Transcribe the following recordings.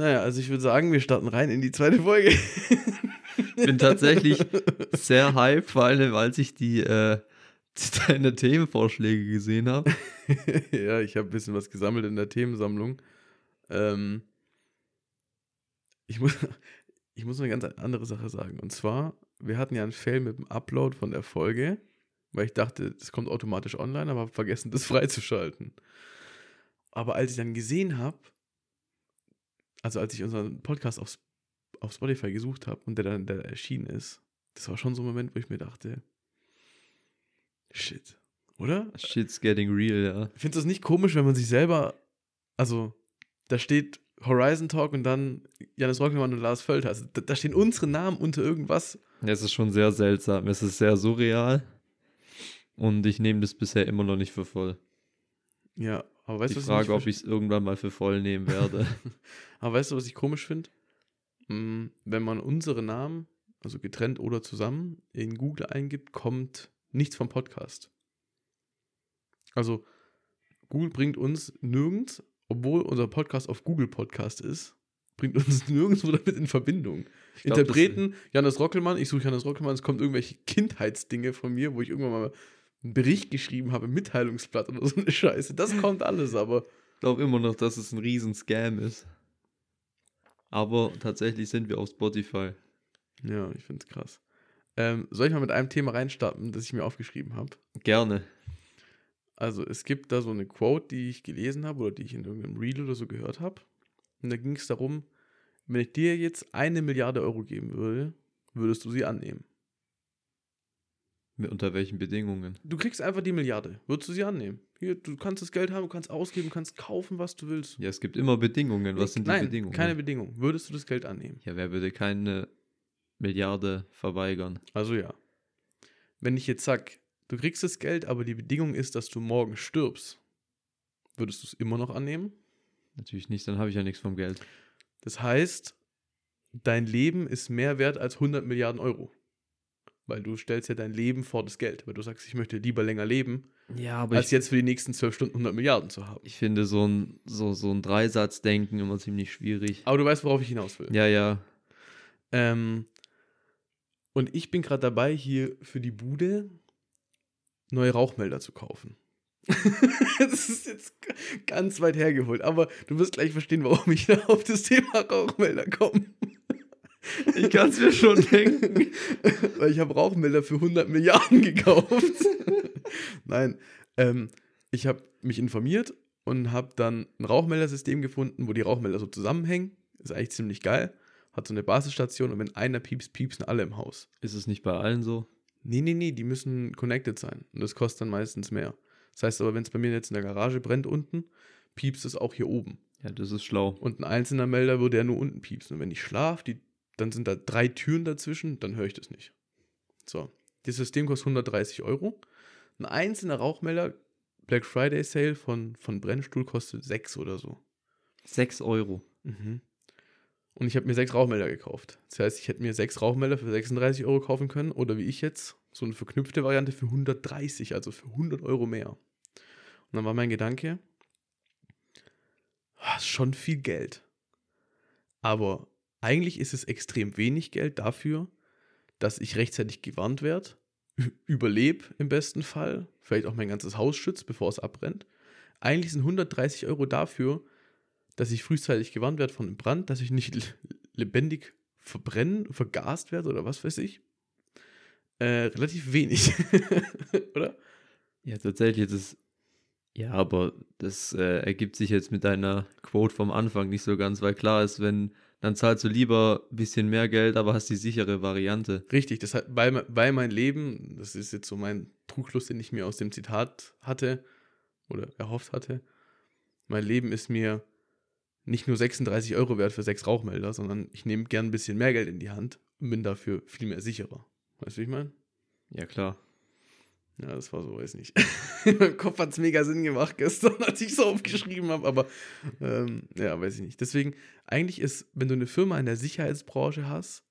Naja, also ich würde sagen, wir starten rein in die zweite Folge. Ich bin tatsächlich sehr hype, vor allem, als ich die äh, deine Themenvorschläge gesehen habe. ja, ich habe ein bisschen was gesammelt in der Themensammlung. Ähm, ich, muss, ich muss eine ganz andere Sache sagen. Und zwar, wir hatten ja einen Fail mit dem Upload von der Folge, weil ich dachte, das kommt automatisch online, aber habe vergessen, das freizuschalten. Aber als ich dann gesehen habe, also als ich unseren Podcast auf, auf Spotify gesucht habe und der dann der erschienen ist, das war schon so ein Moment, wo ich mir dachte, shit, oder? Shit's getting real, ja. Findest du es nicht komisch, wenn man sich selber, also da steht Horizon Talk und dann Janis Rockelmann und Lars Völter. Also da, da stehen unsere Namen unter irgendwas. Es ist schon sehr seltsam. Es ist sehr surreal. Und ich nehme das bisher immer noch nicht für voll. Ja, aber weißt Die Frage, ob ich es irgendwann mal für voll nehmen werde. Aber weißt du, was ich komisch finde? Hm, Wenn man unsere Namen, also getrennt oder zusammen, in Google eingibt, kommt nichts vom Podcast. Also Google bringt uns nirgends, obwohl unser Podcast auf Google Podcast ist, bringt uns nirgendwo damit in Verbindung. Glaub, Interpreten, Janis Rockelmann, ich suche Janis Rockelmann, es kommt irgendwelche Kindheitsdinge von mir, wo ich irgendwann mal einen Bericht geschrieben habe, Mitteilungsblatt oder so eine Scheiße. Das kommt alles, aber Ich glaube immer noch, dass es ein riesen Scam ist. Aber tatsächlich sind wir auf Spotify. ja, ich finde es krass. Ähm, soll ich mal mit einem Thema reinstarten, das ich mir aufgeschrieben habe? Gerne. Also es gibt da so eine Quote, die ich gelesen habe oder die ich in irgendeinem Reel oder so gehört habe. Und da ging es darum, wenn ich dir jetzt eine Milliarde Euro geben würde, würdest du sie annehmen. Unter welchen Bedingungen? Du kriegst einfach die Milliarde. Würdest du sie annehmen? Hier, du kannst das Geld haben, du kannst ausgeben, kannst kaufen, was du willst. Ja, es gibt immer Bedingungen. Was sind die Nein, Bedingungen? keine Bedingung. Würdest du das Geld annehmen? ja, wer würde keine Milliarde verweigern? Also ja. Wenn ich jetzt sag, du kriegst das Geld, aber die Bedingung ist, dass du morgen stirbst, würdest du es immer noch annehmen? Natürlich nicht, dann habe ich ja nichts vom Geld. Das heißt, dein Leben ist mehr wert als 100 Milliarden Euro. Weil du stellst ja dein Leben vor das Geld. Weil du sagst, ich möchte lieber länger leben, Ja, aber als ich, jetzt für die nächsten 12 Stunden 100 Milliarden zu haben. ich finde so ein, so, so ein Dreisatzdenken immer ziemlich schwierig. Aber du weißt, worauf ich hinaus will. Ja, ja. Ähm, und ich bin gerade dabei, hier für die Bude neue Rauchmelder zu kaufen. das ist jetzt ganz weit hergeholt, aber du wirst gleich verstehen, warum ich da auf das Thema Rauchmelder komme. Ich kann es mir schon denken. Weil ich habe Rauchmelder für 100 Milliarden gekauft. Nein, ähm, ich habe mich informiert und habe dann ein Rauchmeldersystem gefunden, wo die Rauchmelder so zusammenhängen. Ist eigentlich ziemlich geil. Hat so eine Basisstation und wenn einer piepst, piepsen alle im Haus. Ist es nicht bei allen so? Nee, nee, nee, die müssen connected sein. Und das kostet dann meistens mehr. Das heißt aber, wenn es bei mir jetzt in der Garage brennt unten, piepst es auch hier oben. Ja, das ist schlau. Und ein einzelner Melder würde ja nur unten piepsen. Und wenn ich schlafe, die, dann sind da drei Türen dazwischen, dann höre ich das nicht. So. Das System kostet 130 Euro. Ein einzelner Rauchmelder, Black Friday Sale von, von Brennstuhl kostet 6 oder so. 6 Euro. Mhm. Und ich habe mir sechs Rauchmelder gekauft. Das heißt, ich hätte mir sechs Rauchmelder für 36 Euro kaufen können oder wie ich jetzt, so eine verknüpfte Variante für 130, also für 100 Euro mehr. Und dann war mein Gedanke, ah, ist schon viel Geld. Aber eigentlich ist es extrem wenig Geld dafür, dass ich rechtzeitig gewarnt werde, überlebe im besten Fall, vielleicht auch mein ganzes Haus schützt, bevor es abbrennt. Eigentlich sind 130 Euro dafür, dass ich frühzeitig gewarnt werde von einem Brand, dass ich nicht le- lebendig verbrennen, vergast werde oder was weiß ich. Äh, relativ wenig. oder? Ja, tatsächlich, das ist. Ja, aber das äh, ergibt sich jetzt mit deiner Quote vom Anfang nicht so ganz, weil klar ist, wenn, dann zahlst du lieber ein bisschen mehr Geld, aber hast die sichere Variante. Richtig, das hat, weil, weil mein Leben, das ist jetzt so mein Trugschluss, den ich mir aus dem Zitat hatte oder erhofft hatte, mein Leben ist mir nicht nur 36 Euro wert für sechs Rauchmelder, sondern ich nehme gern ein bisschen mehr Geld in die Hand und bin dafür viel mehr sicherer. Weißt du, wie ich meine? Ja, klar. Ja, das war so, weiß nicht. In meinem Kopf hat es mega Sinn gemacht gestern, als ich es aufgeschrieben habe, aber ähm, ja, weiß ich nicht. Deswegen, eigentlich ist, wenn du eine Firma in der Sicherheitsbranche hast,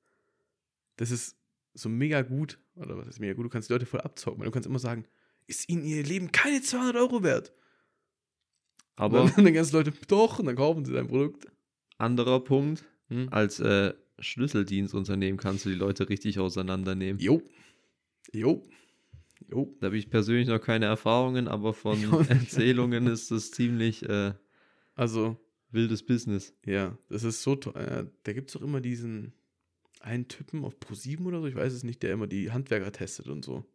das ist so mega gut, oder was ist mega gut, du kannst die Leute voll abzocken, weil du kannst immer sagen, ist ihnen ihr Leben keine 200 Euro wert? Aber und dann, dann ganzen Leute, doch, und dann kaufen sie dein Produkt. anderer Punkt. Hm? Als äh, Schlüsseldienstunternehmen kannst du die Leute richtig auseinandernehmen. Jo. Jo. Jo. Da habe ich persönlich noch keine Erfahrungen, aber von. Erzählungen ist das ziemlich äh, Also, wildes Business. ja, das ist so toll. Äh, da gibt es doch immer diesen einen Typen auf Pro7 oder so, ich weiß es nicht, der immer die Handwerker testet und so.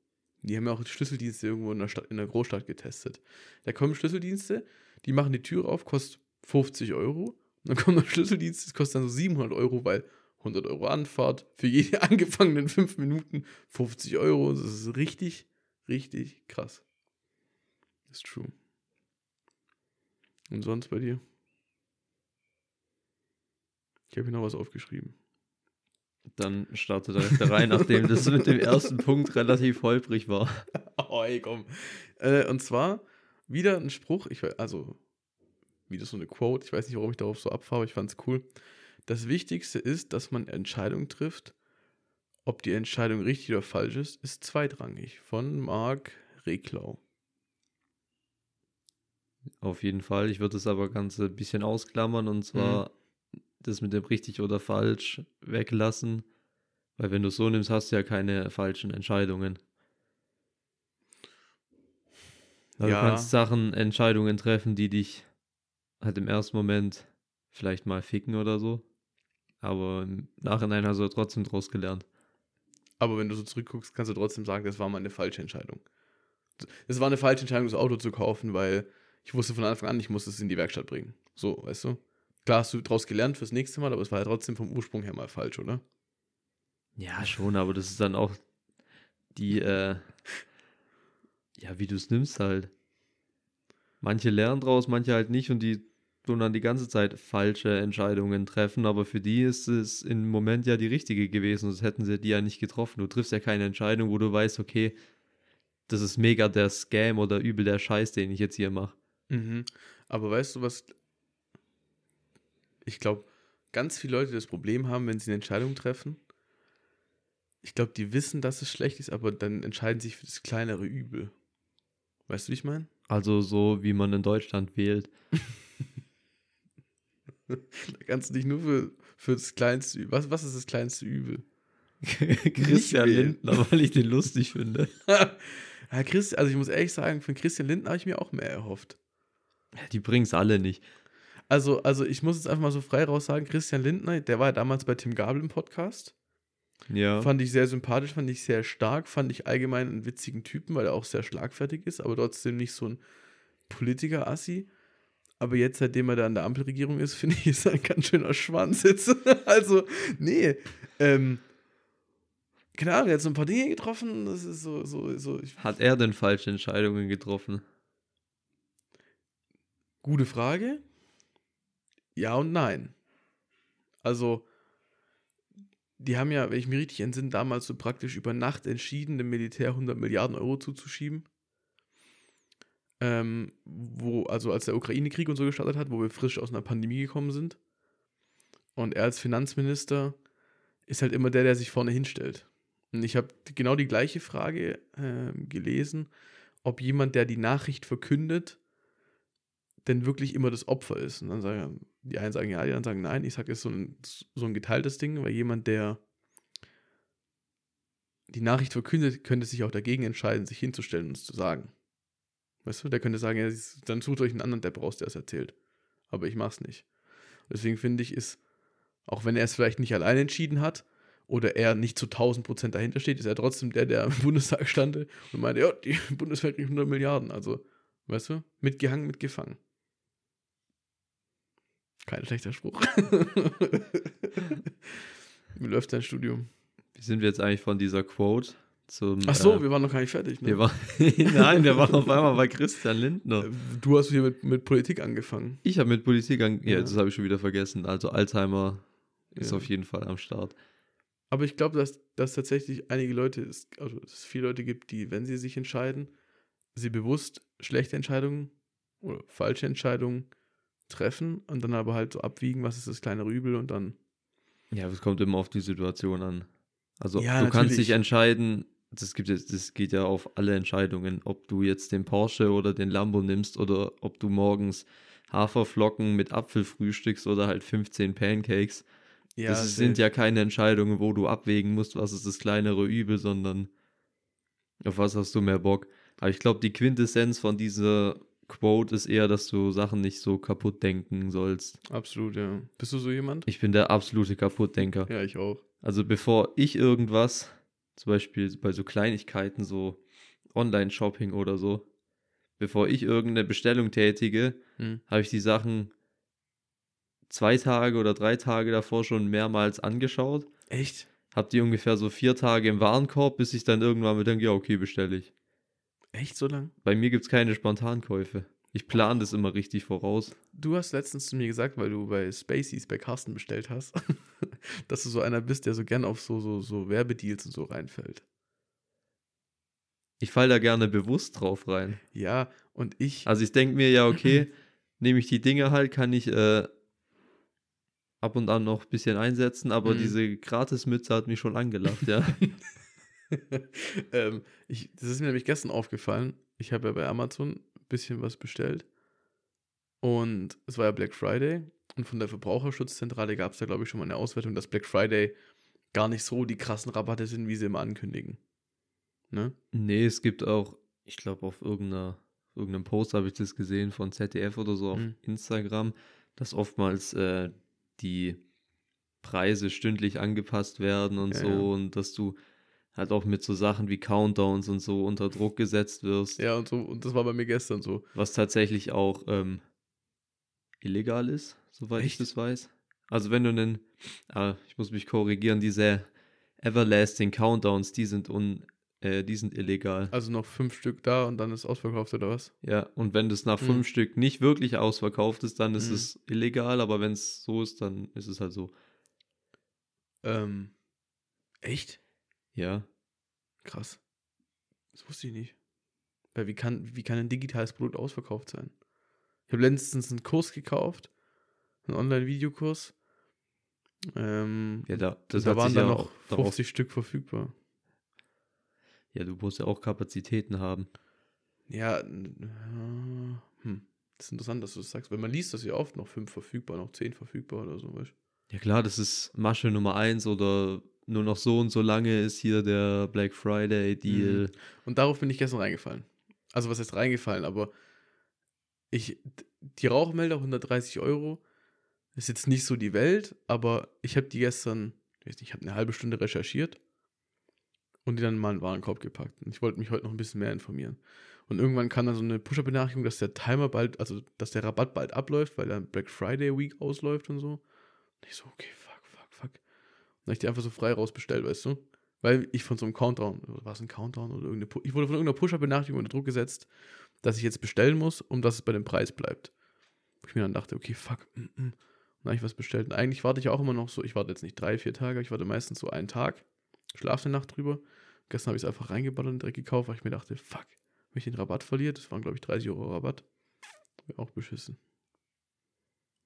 Die haben ja auch die Schlüsseldienste irgendwo in der, Stadt, in der Großstadt getestet. Da kommen Schlüsseldienste, die machen die Tür auf, kostet 50 Euro. Und dann kommt der Schlüsseldienst, das kostet dann so 700 Euro, weil 100 Euro Anfahrt, für jede angefangenen 5 Minuten 50 Euro. Das ist richtig, richtig krass. Ist true. Und sonst bei dir? Ich habe hier noch was aufgeschrieben. Dann startet direkt da rein, nachdem das mit dem ersten Punkt relativ holprig war. Oh, ey, komm. Äh, und zwar wieder ein Spruch, ich also wieder so eine Quote, ich weiß nicht, warum ich darauf so abfahre, aber ich fand es cool. Das Wichtigste ist, dass man Entscheidungen trifft. Ob die Entscheidung richtig oder falsch ist, ist zweitrangig. Von Marc Reklau. Auf jeden Fall. Ich würde es aber ganz ein bisschen ausklammern und zwar das mit dem richtig oder falsch weglassen. Weil wenn du es so nimmst, hast du ja keine falschen Entscheidungen. Aber Ja. Du kannst Sachen, Entscheidungen treffen, die dich halt im ersten Moment vielleicht mal ficken oder so. Aber im Nachhinein hast du trotzdem draus gelernt. Aber wenn du so zurückguckst, kannst du trotzdem sagen, das war mal eine falsche Entscheidung. Es war eine falsche Entscheidung, das Auto zu kaufen, weil ich wusste von Anfang an, ich muss es in die Werkstatt bringen. So, weißt du? Klar hast du daraus gelernt fürs nächste Mal, aber es war ja trotzdem vom Ursprung her mal falsch, oder? Ja, schon, aber das ist dann auch die, äh, ja, wie du es nimmst halt. Manche lernen draus, manche halt nicht und die tun dann die ganze Zeit falsche Entscheidungen treffen, aber für die ist es im Moment ja die richtige gewesen, sonst hätten sie die ja nicht getroffen. Du triffst ja keine Entscheidung, wo du weißt, okay, das ist mega der Scam oder übel der Scheiß, den ich jetzt hier mache. Mhm. Aber weißt du, was ich glaube, ganz viele Leute das Problem haben, wenn sie eine Entscheidung treffen. Ich glaube, die wissen, dass es schlecht ist, aber dann entscheiden sich für das kleinere Übel. Weißt du, wie ich meine? Also so, wie man in Deutschland wählt. Da kannst du dich nur für, für das kleinste Übel. Was, was ist das kleinste Übel? Christian. Lindner, weil ich den lustig finde. ja, Christ, also ich muss ehrlich sagen, von Christian Lindner habe ich mir auch mehr erhofft. Die bringen es alle nicht. Also, also ich muss jetzt einfach mal so frei raus sagen, Christian Lindner, der war ja damals bei Tim Gabel im Podcast. Ja. Fand ich sehr sympathisch, fand ich sehr stark, fand ich allgemein einen witzigen Typen, weil er auch sehr schlagfertig ist, aber trotzdem nicht so ein Politiker-Assi. Aber jetzt, seitdem er da in der Ampelregierung ist, finde ich, ist er ein ganz schöner Schwanz jetzt. also, nee. Ähm, keine Ahnung, er hat so ein paar Dinge getroffen, das ist so, so, so. Ich, Hat er denn falsche Entscheidungen getroffen? gute Frage. Ja und nein. Also, die haben ja, wenn ich mich richtig entsinne, damals so praktisch über Nacht entschieden, dem Militär 100 Milliarden Euro zuzuschieben. Ähm, wo, also als der Ukraine-Krieg und so gestartet hat, wo wir frisch aus einer Pandemie gekommen sind. Und er als Finanzminister ist halt immer der, der sich vorne hinstellt. Und ich habe genau die gleiche Frage ähm, gelesen, ob jemand, der die Nachricht verkündet, denn wirklich immer das Opfer ist. Und dann sagen die einen sagen ja, die anderen sagen nein. Ich sage, es ist so ein, so ein geteiltes Ding, weil jemand, der die Nachricht verkündet, könnte sich auch dagegen entscheiden, sich hinzustellen und es zu sagen. Weißt du, der könnte sagen, ja, dann sucht euch einen anderen Depp raus, der es erzählt. Aber ich mach's nicht. Deswegen finde ich, ist, auch wenn er es vielleicht nicht allein entschieden hat oder er nicht zu 1000 Prozent dahinter steht, ist er trotzdem der, der im Bundestag stand und meinte, ja, die Bundeswehr kriegt 100 Milliarden. Also, weißt du, mitgehangen, mitgefangen. Kein schlechter Spruch. Wie läuft dein Studium? Wie sind wir jetzt eigentlich von dieser Quote zum. Ach so, äh, wir waren noch gar nicht fertig. Ne? wir waren, Nein, wir waren auf einmal bei Christian Lindner. Äh, Du hast hier mit, mit Politik angefangen. Ich habe mit Politik an. Ja, Ja. das habe ich schon wieder vergessen. Also Alzheimer ist Ja. auf jeden Fall am Start. Aber ich glaube, dass, dass tatsächlich einige Leute, also es viele Leute gibt, die, wenn sie sich entscheiden, sie bewusst schlechte Entscheidungen oder falsche Entscheidungen treffen und dann aber halt so abwiegen, was ist das kleinere Übel und dann. Ja, es kommt immer auf die Situation an. Also Ja, du kannst natürlich. dich entscheiden, das gibt das geht ja auf alle Entscheidungen, ob du jetzt den Porsche oder den Lambo nimmst oder ob du morgens Haferflocken mit Apfel frühstückst oder halt 15 Pancakes. Ja, das safe. sind ja keine Entscheidungen, wo du abwägen musst, was ist das kleinere Übel, sondern auf was hast du mehr Bock. Aber ich glaube, die Quintessenz von dieser Quote ist eher, dass du Sachen nicht so kaputt denken sollst. Absolut, ja. Bist du so jemand? Ich bin der absolute Kaputtdenker. Ja, ich auch. Also bevor ich irgendwas, zum Beispiel bei so Kleinigkeiten, so Online-Shopping oder so, bevor ich irgendeine Bestellung tätige, Hm. habe ich die Sachen zwei Tage oder drei Tage davor schon mehrmals angeschaut. Echt? Hab die ungefähr so vier Tage im Warenkorb, bis ich dann irgendwann mir denke, ja, okay, bestelle ich. Echt so lang? Bei mir gibt es keine Spontankäufe. Ich plane das immer richtig voraus. Du hast letztens zu mir gesagt, weil du bei Spaceys bei Carsten bestellt hast, dass du so einer bist, der so gern auf so, so, so Werbedeals und so reinfällt. Ich falle da gerne bewusst drauf rein. Ja, und ich. Also ich denke mir, ja, okay, nehme ich die Dinge halt, kann ich äh, ab und an noch ein bisschen einsetzen, aber Mhm. diese Gratismütze hat mich schon angelacht, ja. ähm, ich, das ist mir nämlich gestern aufgefallen. Ich habe ja bei Amazon ein bisschen was bestellt. Und es war ja Black Friday. Und von der Verbraucherschutzzentrale gab es da, glaube ich, schon mal eine Auswertung, dass Black Friday gar nicht so die krassen Rabatte sind, wie sie immer ankündigen. Ne? nee, es gibt auch, ich glaube, auf irgendeiner, irgendeinem Post habe ich das gesehen von ZDF oder so auf Mhm. Instagram, dass oftmals äh, die Preise stündlich angepasst werden und Ja, so ja. und dass du halt auch mit so Sachen wie Countdowns und so unter Druck gesetzt wirst. Ja, und so, und das war bei mir gestern so. Was tatsächlich auch ähm, illegal ist, soweit ich Echt? das weiß. Also wenn du einen, ah, ich muss mich korrigieren, diese Everlasting Countdowns, die sind un, äh, die sind illegal. Also noch fünf Stück da und dann ist ausverkauft oder was? Ja, und wenn das nach Mhm. fünf Stück nicht wirklich ausverkauft ist, dann ist Mhm. es illegal, aber wenn es so ist, dann ist es halt so. Ähm, echt? Ja. Krass. Das wusste ich nicht. Weil wie kann, wie kann ein digitales Produkt ausverkauft sein? Ich habe letztens einen Kurs gekauft, einen Online-Videokurs. Ähm, Ja, da, da waren dann ja noch auch darauf, 50 Stück verfügbar. ja, du musst ja auch Kapazitäten haben. Ja, hm. Das ist interessant, dass du das sagst, weil man liest das ja oft noch fünf verfügbar, noch zehn verfügbar oder so, weißt Ja klar, das ist Masche Nummer eins oder nur noch so und so lange ist hier der Black Friday Deal. Und darauf bin ich gestern reingefallen. Also was heißt reingefallen, aber ich, die Rauchmelder 130 Euro ist jetzt nicht so die Welt, aber ich habe die gestern, ich habe eine halbe Stunde recherchiert und die dann mal in den Warenkorb gepackt. Und ich wollte mich heute noch ein bisschen mehr informieren. Und irgendwann kam dann so eine Pusher benachrichtigung dass der Timer bald, also dass der Rabatt bald abläuft, weil dann Black Friday Week ausläuft und so. Und ich so, okay, fuck, fuck, fuck. Und dann hab ich die einfach so frei rausbestellt, weißt du? Weil ich von so einem Countdown, war es ein Countdown oder irgendeine, ich wurde von irgendeiner Pusher-Benachrichtigung unter Druck gesetzt, dass ich jetzt bestellen muss, um dass es bei dem Preis bleibt. Wo ich mir dann dachte, okay, fuck, mm, mm. Und dann habe ich was bestellt. Und eigentlich warte ich auch immer noch so, ich warte jetzt nicht drei, vier Tage, ich warte meistens so einen Tag, schlafe eine Nacht drüber. Gestern habe ich es einfach reingeballert und direkt gekauft, weil ich mir dachte, fuck, wenn ich den Rabatt verliere, das waren glaube ich 30 Euro Rabatt, wäre auch beschissen.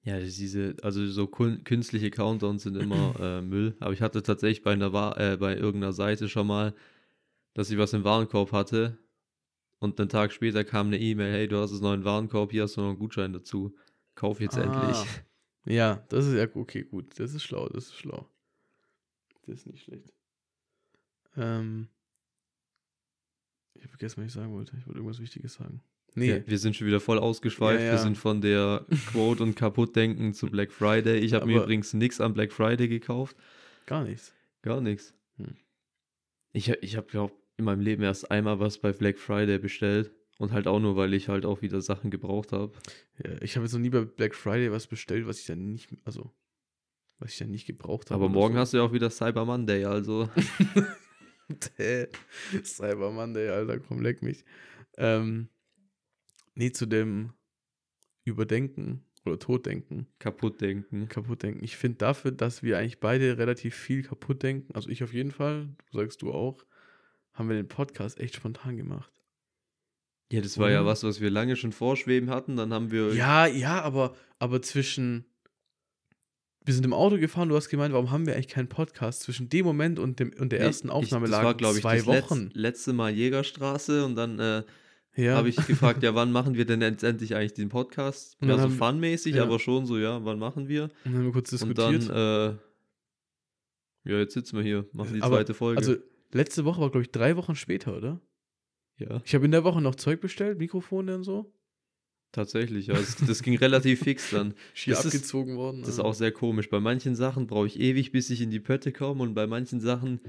Ja, diese, also so künstliche Countdowns sind immer äh, Müll. Aber ich hatte tatsächlich bei einer äh, bei irgendeiner Seite schon mal, dass ich was im Warenkorb hatte und einen Tag später kam eine E-Mail, hey, du hast einen neuen Warenkorb, hier hast du noch einen Gutschein dazu. Kauf jetzt Ah. endlich. Ja, das ist ja okay, gut. Das ist schlau, das ist schlau. Das ist nicht schlecht. Ähm, ich habe vergessen, was ich sagen wollte. Ich wollte irgendwas Wichtiges sagen. Nee, Ja, wir sind schon wieder voll ausgeschweift. Ja, ja. Wir sind von der Quote und Kaputtdenken zu Black Friday. Ich habe mir übrigens nichts am Black Friday gekauft. gar nichts. Gar nichts. Hm. Ich, ich habe, glaube in meinem Leben erst einmal was bei Black Friday bestellt. Und halt auch nur, weil ich halt auch wieder Sachen gebraucht habe. Ja, ich habe jetzt noch nie bei Black Friday was bestellt, was ich dann nicht, also, was ich dann nicht gebraucht habe. Aber morgen hast du ja auch wieder Cyber Monday, also. Cyber Monday, Alter, komm, leck mich. Ähm, nee, zu dem Überdenken oder Toddenken, Kaputtdenken. Kaputtdenken. Ich finde dafür, dass wir eigentlich beide relativ viel kaputt denken, also ich auf jeden Fall, du sagst du auch, haben wir den Podcast echt spontan gemacht. Ja, das war ja Oder? was, was wir lange schon vorschweben hatten. Dann haben wir. Ja, ja, aber, aber zwischen. Wir sind im Auto gefahren, du hast gemeint, warum haben wir eigentlich keinen Podcast? Zwischen dem Moment und, dem, und der ersten Aufnahme ich, das war, glaub ich, zwei das letz- Wochen. letzte Mal Jägerstraße und dann äh, Ja. habe ich gefragt, ja, wann machen wir denn jetzt endlich eigentlich den Podcast? Und Ja, so haben- funmäßig, ja. aber schon so, ja, wann machen wir? Und dann haben wir kurz Und diskutiert. dann, äh, ja, jetzt sitzen wir hier, machen die Aber, zweite Folge. Also, letzte Woche war, glaube ich, drei Wochen später, oder? ja, Ich habe in der Woche noch Zeug bestellt, Mikrofone und so. tatsächlich. Ja, das, das ging relativ fix dann. Schier Das ist- abgezogen worden. Das ist ja. auch sehr komisch. Bei manchen Sachen brauche ich ewig, bis ich in die Pötte komme und bei manchen Sachen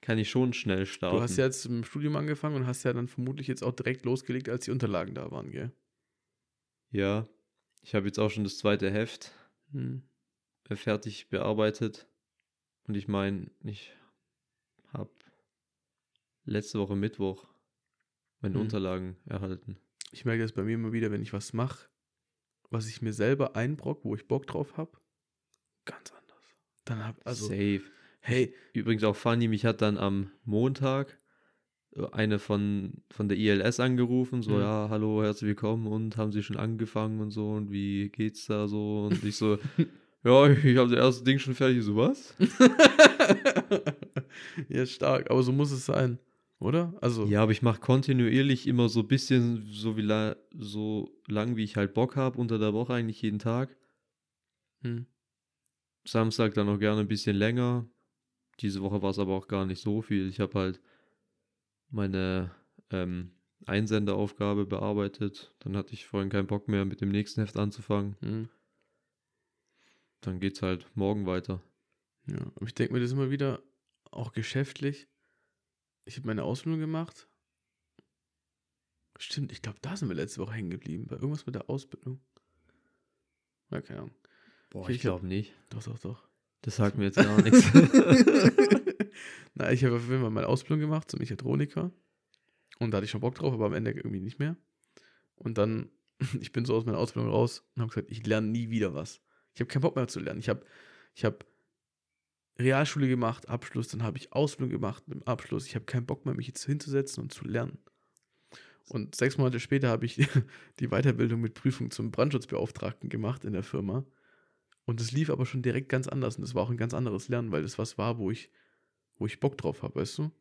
kann ich schon schnell starten. Du hast ja jetzt im Studium angefangen und hast ja dann vermutlich jetzt auch direkt losgelegt, als die Unterlagen da waren, gell? ja, ich habe jetzt auch schon das zweite Heft Hm. fertig bearbeitet und ich meine, ich letzte Woche Mittwoch meine Hm. Unterlagen erhalten. Ich merke das bei mir immer wieder, wenn ich was mache, was ich mir selber einbrock, wo ich Bock drauf habe, ganz anders. Dann hab, also, Safe. hey, Übrigens auch funny, mich hat dann am Montag äh, eine von, von der ILS angerufen, so, Mhm. ja, hallo, herzlich willkommen und haben Sie schon angefangen und so und wie geht's da so? Und ich so, ja, ich habe das erste Ding schon fertig, so was? ja, stark, aber so muss es sein, oder? Also, Ja, aber ich mache kontinuierlich immer so ein bisschen, so, wie la so lang, wie ich halt Bock habe, unter der Woche eigentlich jeden Tag. hm. Samstag dann auch gerne ein bisschen länger. Diese Woche war es aber auch gar nicht so viel. Ich habe halt meine ähm, Einsenderaufgabe bearbeitet. Dann hatte ich vorhin keinen Bock mehr, mit dem nächsten Heft anzufangen. Hm. Dann geht's halt morgen weiter. Ja, aber ich denke mir das immer wieder, auch geschäftlich. Ich habe meine Ausbildung gemacht. Stimmt, ich glaube, da sind wir letzte Woche hängen geblieben. Bei irgendwas mit der Ausbildung. Ja, keine Ahnung. Boah, ich ich glaube nicht. Doch, doch, doch. Das sagt mir jetzt gar nichts. Na, ich habe auf jeden Fall meine Ausbildung gemacht zum Mechatroniker. Und da hatte ich schon Bock drauf, aber am Ende irgendwie nicht mehr. Und dann, ich bin so aus meiner Ausbildung raus und habe gesagt, ich lerne nie wieder was. Ich habe keinen Bock mehr zu lernen. Ich habe ich hab Realschule gemacht, Abschluss, dann habe ich Ausbildung gemacht mit dem Abschluss. Ich habe keinen Bock mehr, mich jetzt hinzusetzen und zu lernen. Und sechs Monate später habe ich die Weiterbildung mit Prüfung zum Brandschutzbeauftragten gemacht in der Firma. Und es lief aber schon direkt ganz anders. Und es war auch ein ganz anderes Lernen, weil das was war, wo ich, wo ich Bock drauf habe, weißt du?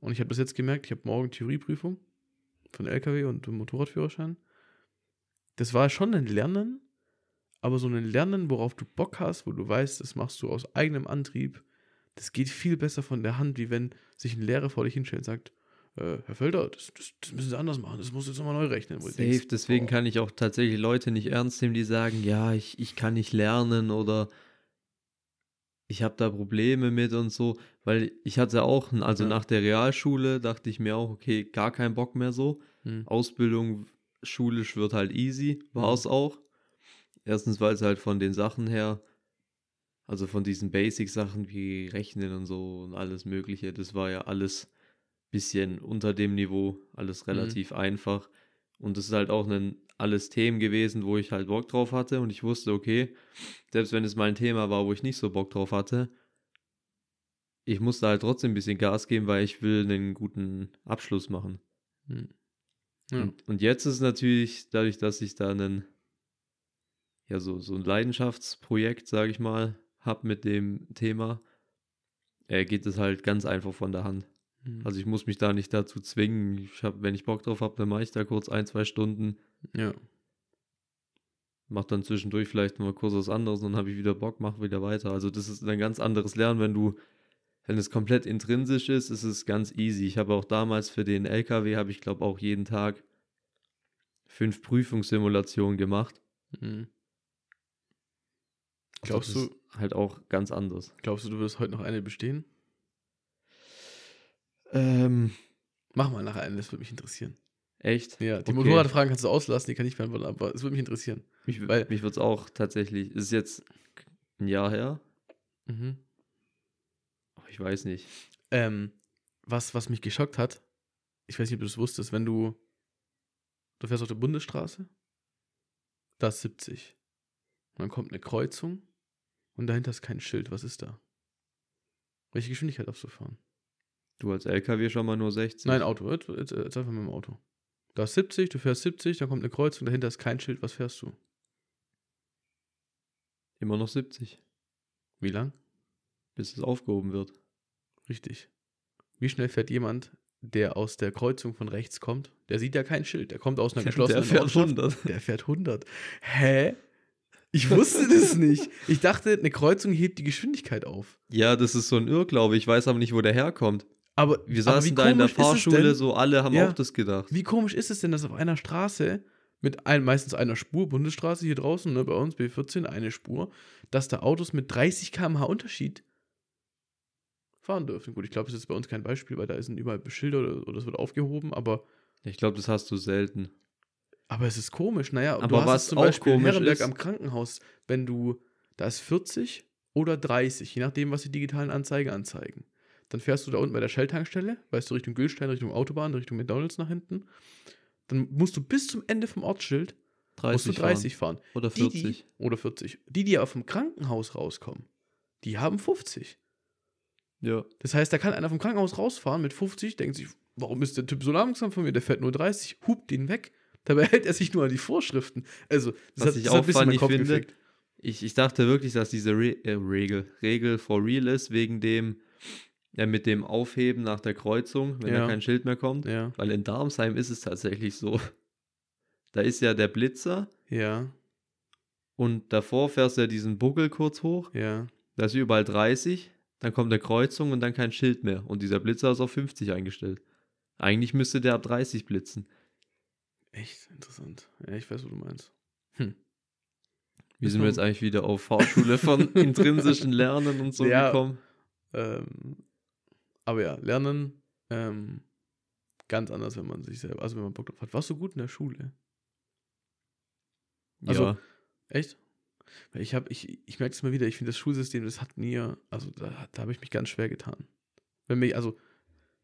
Und ich habe das jetzt gemerkt, ich habe morgen Theorieprüfung von LKW und Motorradführerschein. Das war schon ein Lernen, aber so ein Lernen, worauf du Bock hast, wo du weißt, das machst du aus eigenem Antrieb, das geht viel besser von der Hand, wie wenn sich ein Lehrer vor dich hinstellt und sagt, äh, Herr Felder, das, das, das müssen Sie anders machen, das musst du jetzt nochmal neu rechnen. Safe, denkst, deswegen boah, kann ich auch tatsächlich Leute nicht ernst nehmen, die sagen, ja, ich, ich kann nicht lernen oder ich habe da Probleme mit und so, weil ich hatte auch, also Ja. nach der Realschule dachte ich mir auch, okay, gar keinen Bock mehr so. Hm. Ausbildung schulisch wird halt easy, war Mhm. es auch. Erstens, weil es halt von den Sachen her, also von diesen Basic-Sachen wie Rechnen und so und alles Mögliche, das war ja alles bisschen unter dem Niveau, alles relativ einfach. Und es ist halt auch ein alles Themen gewesen, wo ich halt Bock drauf hatte und ich wusste, okay, selbst wenn es mal ein Thema war, wo ich nicht so Bock drauf hatte, ich musste halt trotzdem ein bisschen Gas geben, weil ich will einen guten Abschluss machen. Hm. Ja. Und, und jetzt ist natürlich, dadurch, dass ich da einen, ja, so, so ein Leidenschaftsprojekt, sage ich mal, habe mit dem Thema, äh, geht es halt ganz einfach von der Hand. Hm. Also ich muss mich da nicht dazu zwingen. Ich hab, wenn ich Bock drauf habe, dann mache ich da kurz ein, zwei Stunden, ja. mache dann zwischendurch vielleicht mal kurz was anderes und dann habe ich wieder Bock, mache wieder weiter. Also das ist ein ganz anderes Lernen, wenn du, wenn es komplett intrinsisch ist, ist es ganz easy. Ich habe auch damals für den LKW, habe ich glaube auch jeden Tag fünf Prüfungssimulationen gemacht. Hm. Also Glaubst das du- ist Halt auch ganz anders. Glaubst du, du wirst heute noch eine bestehen? Ähm, Mach mal nachher eine, das würde mich interessieren. echt? Ja, die Okay. Motorradfragen kannst du auslassen, die kann ich beantworten, aber es würde mich interessieren. Mich, Weil- mich wird es auch tatsächlich, es ist jetzt ein Jahr her, Mhm. aber ich weiß nicht. Ähm, was, was mich geschockt hat, ich weiß nicht, ob du das wusstest, wenn du, du fährst auf der Bundesstraße, da ist 70. Und dann kommt eine Kreuzung und dahinter ist kein Schild. Was ist da? Welche Geschwindigkeit darfst du fahren? Du als LKW schon mal nur 60? Nein, Auto. Jetzt, jetzt, jetzt einfach mit dem Auto. Da ist 70, du fährst 70, dann kommt eine Kreuzung, dahinter ist kein Schild. Was fährst du? Immer noch 70, Wie lang? bis es aufgehoben wird. Richtig. Wie schnell fährt jemand der aus der Kreuzung von rechts kommt, der sieht ja kein Schild. Der kommt aus einer Der geschlossenen fährt Ortschaft. 100. Der fährt 100. Hä? Ich wusste das nicht. Ich dachte, eine Kreuzung hebt die Geschwindigkeit auf. Ja, das ist so ein Irrglaube. Ich weiß aber nicht, wo der herkommt. Aber Wir aber saßen wie da in der ist Fahrschule, so alle haben Ja. auch das gedacht. Wie komisch ist es denn, dass auf einer Straße mit ein, meistens einer Spur, Bundesstraße hier draußen, ne, bei uns B14, eine Spur, dass da Autos mit 30 km/h Unterschied fahren dürfen. Gut, ich glaube, das ist bei uns kein Beispiel, weil da sind überall beschildert oder, oder es wird aufgehoben, aber, Ich glaube, das hast du selten. Aber es ist komisch. Naja, Aber du was zum auch Beispiel in komisch Herrenberg ist- am Krankenhaus, wenn du, da ist 40 oder 30, je nachdem, was die digitalen Anzeigen anzeigen. Dann fährst du da unten bei der Shell-Tankstelle, weißt du, Richtung Gülstein, Richtung Autobahn, Richtung McDonalds nach hinten. Dann musst du bis zum Ende vom Ortsschild 30, musst du 30 fahren. fahren. oder Die, 40. die, oder 40. Die, die aber vom Krankenhaus rauskommen, die haben 50. Ja. Das heißt, da kann einer vom Krankenhaus rausfahren mit 50, denkt sich, warum ist der Typ so langsam von mir? Der fährt nur 30, hupt den weg. Dabei hält er sich nur an die Vorschriften. Also, das Was ich das auch funny Kopf finde, gefickt. Ich, ich dachte wirklich, dass diese Re äh, Regel, Regel for real ist, wegen dem, ja, mit dem Aufheben nach der Kreuzung, wenn Ja. da kein Schild mehr kommt. Ja, Weil in Darmsheim ist es tatsächlich so. Da ist ja der Blitzer ja, und davor fährst du ja diesen Buckel kurz hoch. ja. Da ist überall 30, dann kommt der Kreuzung und dann kein Schild mehr. Und dieser Blitzer ist auf 50 eingestellt. Eigentlich müsste der ab 30 blitzen. Echt interessant. Ja, ich weiß, was du meinst. Wie sind wir jetzt eigentlich wieder auf Fahrschule von intrinsischen Lernen und so Ja. gekommen? Ähm, aber ja, lernen ähm, ganz anders, wenn man sich selber, also wenn man Bock drauf hat. Warst du gut in der Schule? Also- ja. Echt? Weil ich habe, ich, ich merke es mal wieder, ich finde das Schulsystem, das hat mir, also da, da habe ich mich ganz schwer getan. Wenn mir, also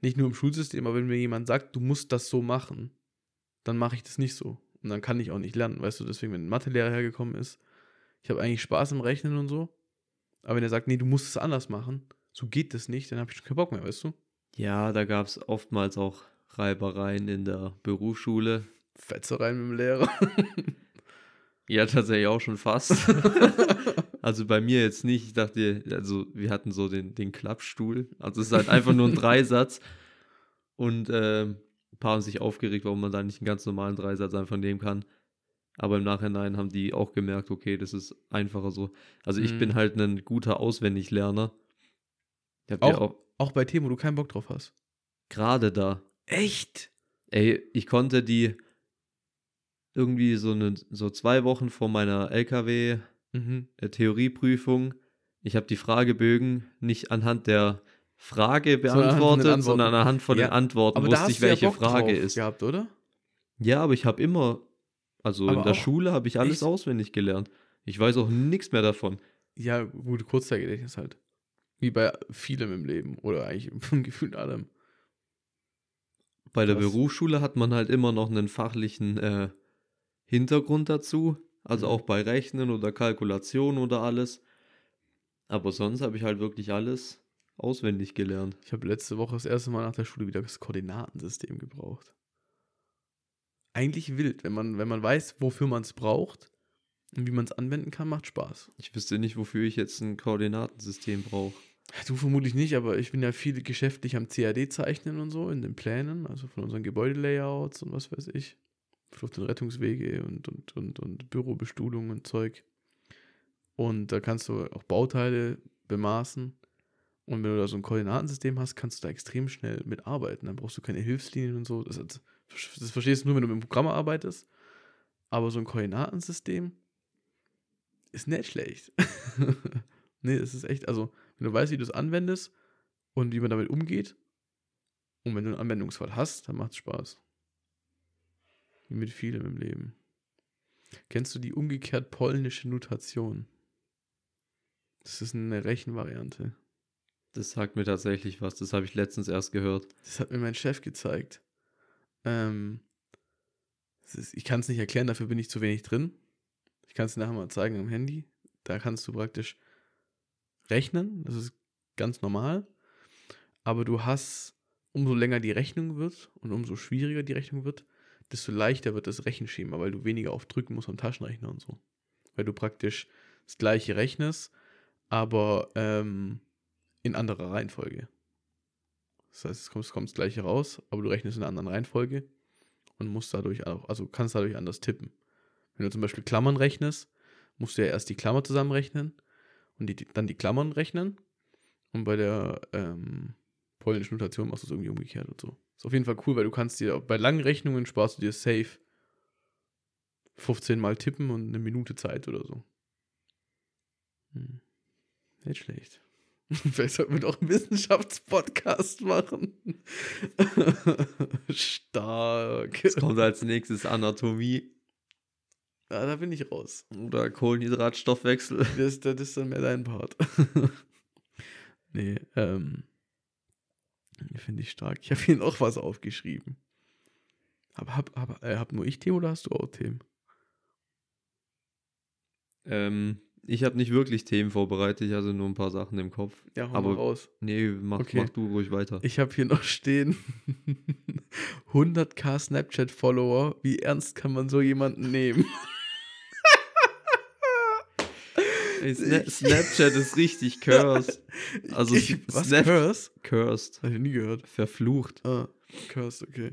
nicht nur im Schulsystem, aber wenn mir jemand sagt, du musst das so machen, dann mache ich das nicht so. Und dann kann ich auch nicht lernen, weißt du, deswegen, wenn ein Mathelehrer hergekommen ist, ich habe eigentlich Spaß im Rechnen und so, aber wenn er sagt, nee, du musst es anders machen, so geht das nicht, dann habe ich schon keinen Bock mehr, weißt du? Ja, da gab es oftmals auch Reibereien in der Berufsschule. Fetzereien mit dem Lehrer. Ja, tatsächlich auch schon fast. also bei mir jetzt nicht. Ich dachte, also wir hatten so den, den Klappstuhl. Also es ist halt einfach nur ein Dreisatz. Und ähm, paar haben sich aufgeregt, warum man da nicht einen ganz normalen Dreisatz einfach nehmen kann. Aber im Nachhinein haben die auch gemerkt, okay, das ist einfacher so. Also ich Mhm. bin halt ein guter Auswendiglerner. Auch- auch Auch bei Themen, wo du keinen Bock drauf hast. gerade da. Echt? Ey, ich konnte die irgendwie so, eine, so zwei Wochen vor meiner LKW Mhm. äh. Ich habe die Fragebögen nicht anhand der Frage beantwortet, sondern anhand von Ja, den Antworten Aber wusste ich, ja welche Bock Frage ist. gehabt, oder? Ja, aber ich habe immer, also Aber in der Schule habe ich alles Echt? auswendig gelernt. Ich weiß auch nichts mehr davon. Ja, gut, Kurzzeitgedächtnis halt. Wie bei vielem im Leben. Oder eigentlich im Gefühl allem. Bei der Krass. Berufsschule hat man halt immer noch einen fachlichen äh, Hintergrund dazu. Also Mhm. auch bei Rechnen oder Kalkulation oder alles. Aber sonst habe ich halt wirklich alles auswendig gelernt. Ich habe letzte Woche das erste Mal nach der Schule wieder das Koordinatensystem gebraucht. Eigentlich wild, wenn man, wenn man weiß, wofür man es braucht und wie man es anwenden kann, macht Spaß. Ich wüsste nicht, wofür ich jetzt ein Koordinatensystem brauche. Du vermutlich nicht, aber ich bin ja viel geschäftlich am CAD zeichnen und so, in den Plänen, also von unseren Gebäudelayouts und was weiß ich. Flucht- und Rettungswege und, und, und, und Bürobestuhlung und Zeug. Und da kannst du auch Bauteile bemaßen. Und wenn du da so ein Koordinatensystem hast, kannst du da extrem schnell mitarbeiten. Dann brauchst du keine Hilfslinien und so. Das, das verstehst du nur, wenn du mit dem Programm arbeitest. Aber so ein Koordinatensystem ist nicht schlecht. nee, das ist echt, also, wenn du weißt, wie du es anwendest und wie man damit umgeht, und wenn du einen Anwendungsfall hast, dann macht es Spaß. Wie mit vielem im Leben. Kennst du die umgekehrt polnische Notation? Das ist eine Rechenvariante. Das sagt mir tatsächlich was. Das habe ich letztens erst gehört. Das hat mir mein Chef gezeigt. Ähm, ist, ich kann es nicht erklären, dafür bin ich zu wenig drin. Ich kann es nachher mal zeigen am Handy. Da kannst du praktisch rechnen. Das ist ganz normal. Aber du hast, umso länger die Rechnung wird und umso schwieriger die Rechnung wird, desto leichter wird das Rechenschema, weil du weniger oft drücken musst am Taschenrechner und so. Weil du praktisch das gleiche rechnest, aber ähm, in anderer Reihenfolge. Das heißt, es kommt, es kommt das gleiche raus, aber du rechnest in einer anderen Reihenfolge und musst dadurch auch, also kannst dadurch anders tippen. Wenn du zum Beispiel Klammern rechnest, musst du ja erst die Klammer zusammenrechnen und die, dann die Klammern rechnen. Und bei der ähm, polnischen Notation machst du es irgendwie umgekehrt und so. Ist auf jeden Fall cool, weil du kannst dir, bei langen Rechnungen sparst du dir safe 15 Mal tippen und eine Minute Zeit oder so. Hm. Nicht schlecht. Vielleicht sollten wir doch einen Wissenschaftspodcast machen. Stark. Es kommt als nächstes Anatomie Ja, da bin ich raus. oder Kohlenhydratstoffwechsel. Das, das ist dann mehr dein Part. nee, ähm. Finde ich stark. Ich habe hier noch was aufgeschrieben. Aber hab, hab, äh, hab nur ich Themen oder hast du auch Themen? Ähm, ich habe nicht wirklich Themen vorbereitet, ich hatte nur ein paar Sachen im Kopf. Ja, hau Aber- raus. Nee, mach, Okay. mach du ruhig weiter. Ich habe hier noch stehen 100k Snapchat-Follower. Wie ernst kann man so jemanden nehmen? Ey, Sna Snapchat ist richtig cursed. Also ich, was? Snap- Curse? Cursed. Habe ich nie gehört. Verflucht. Ah, Curse, okay.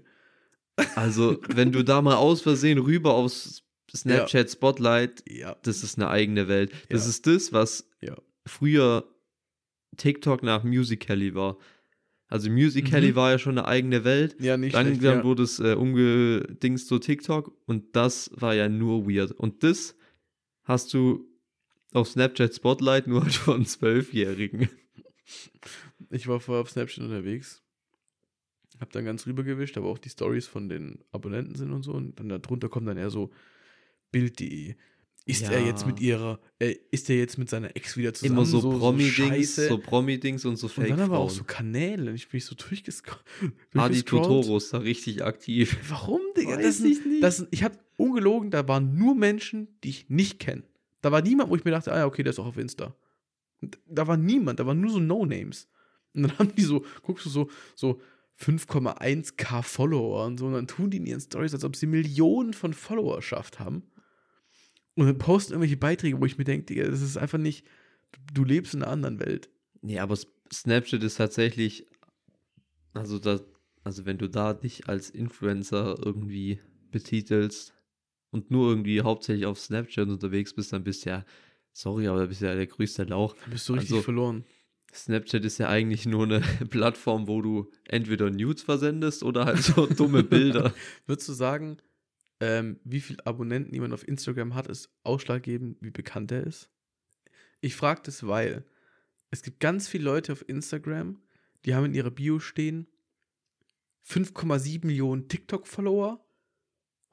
Also, wenn du da mal aus Versehen rüber aufs Snapchat Spotlight, Ja. das ist eine eigene Welt. Das Ja. ist das, was Ja. früher TikTok nach Musical.ly war. Also Musical.ly Mhm. war ja schon eine eigene Welt. Ja, nicht Dann, schlecht. dann ja. wurde es äh, umgedingst zu TikTok und das war ja nur weird. Und das hast du auf Snapchat Spotlight nur halt von Zwölfjährigen. Ich war vorher auf Snapchat unterwegs. Hab dann ganz rübergewischt, aber auch die Stories von den Abonnenten sind und so. Und dann darunter kommt dann eher so Bild.de. Ist Ja. er jetzt mit ihrer, äh, ist er jetzt mit seiner Ex wieder zusammen? Immer so, Promi-Dings, Scheiße. so Promi-Dings und so und dann aber auch so. Kanäle. Ich bin so durchgescrollt. Adi Totoro ist da richtig aktiv. Warum, Digga? Weiß Das sind, ich nicht. Das sind, ich habe ungelogen, da waren nur Menschen, die ich nicht kenne. Da war niemand, wo ich mir dachte, ah ja, okay, der ist auch auf Insta. Und Da war niemand, da waren nur so No-Names. Und dann haben die so, guckst du so, so 5,1k Follower und so, und dann tun die in ihren Stories, als ob sie Millionen von Followerschaft haben. Und dann posten irgendwelche Beiträge, wo ich mir denke, Digga, das ist einfach nicht, du lebst in einer anderen Welt. Nee, aber Snapchat ist tatsächlich, also da, also wenn du da dich als Influencer irgendwie betitelst und nur irgendwie hauptsächlich auf Snapchat unterwegs bist, dann bist du ja, sorry, aber bist ja der größte Lauch. Da bist du richtig Also- verloren. Snapchat ist ja eigentlich nur eine Plattform, wo du entweder Nudes versendest oder halt so dumme Bilder. Würdest du sagen, ähm, wie viele Abonnenten jemand auf Instagram hat, ist ausschlaggebend, wie bekannt er ist? Ich frage das, weil es gibt ganz viele Leute auf Instagram, die haben in ihrer Bio stehen 5,7 Millionen TikTok-Follower,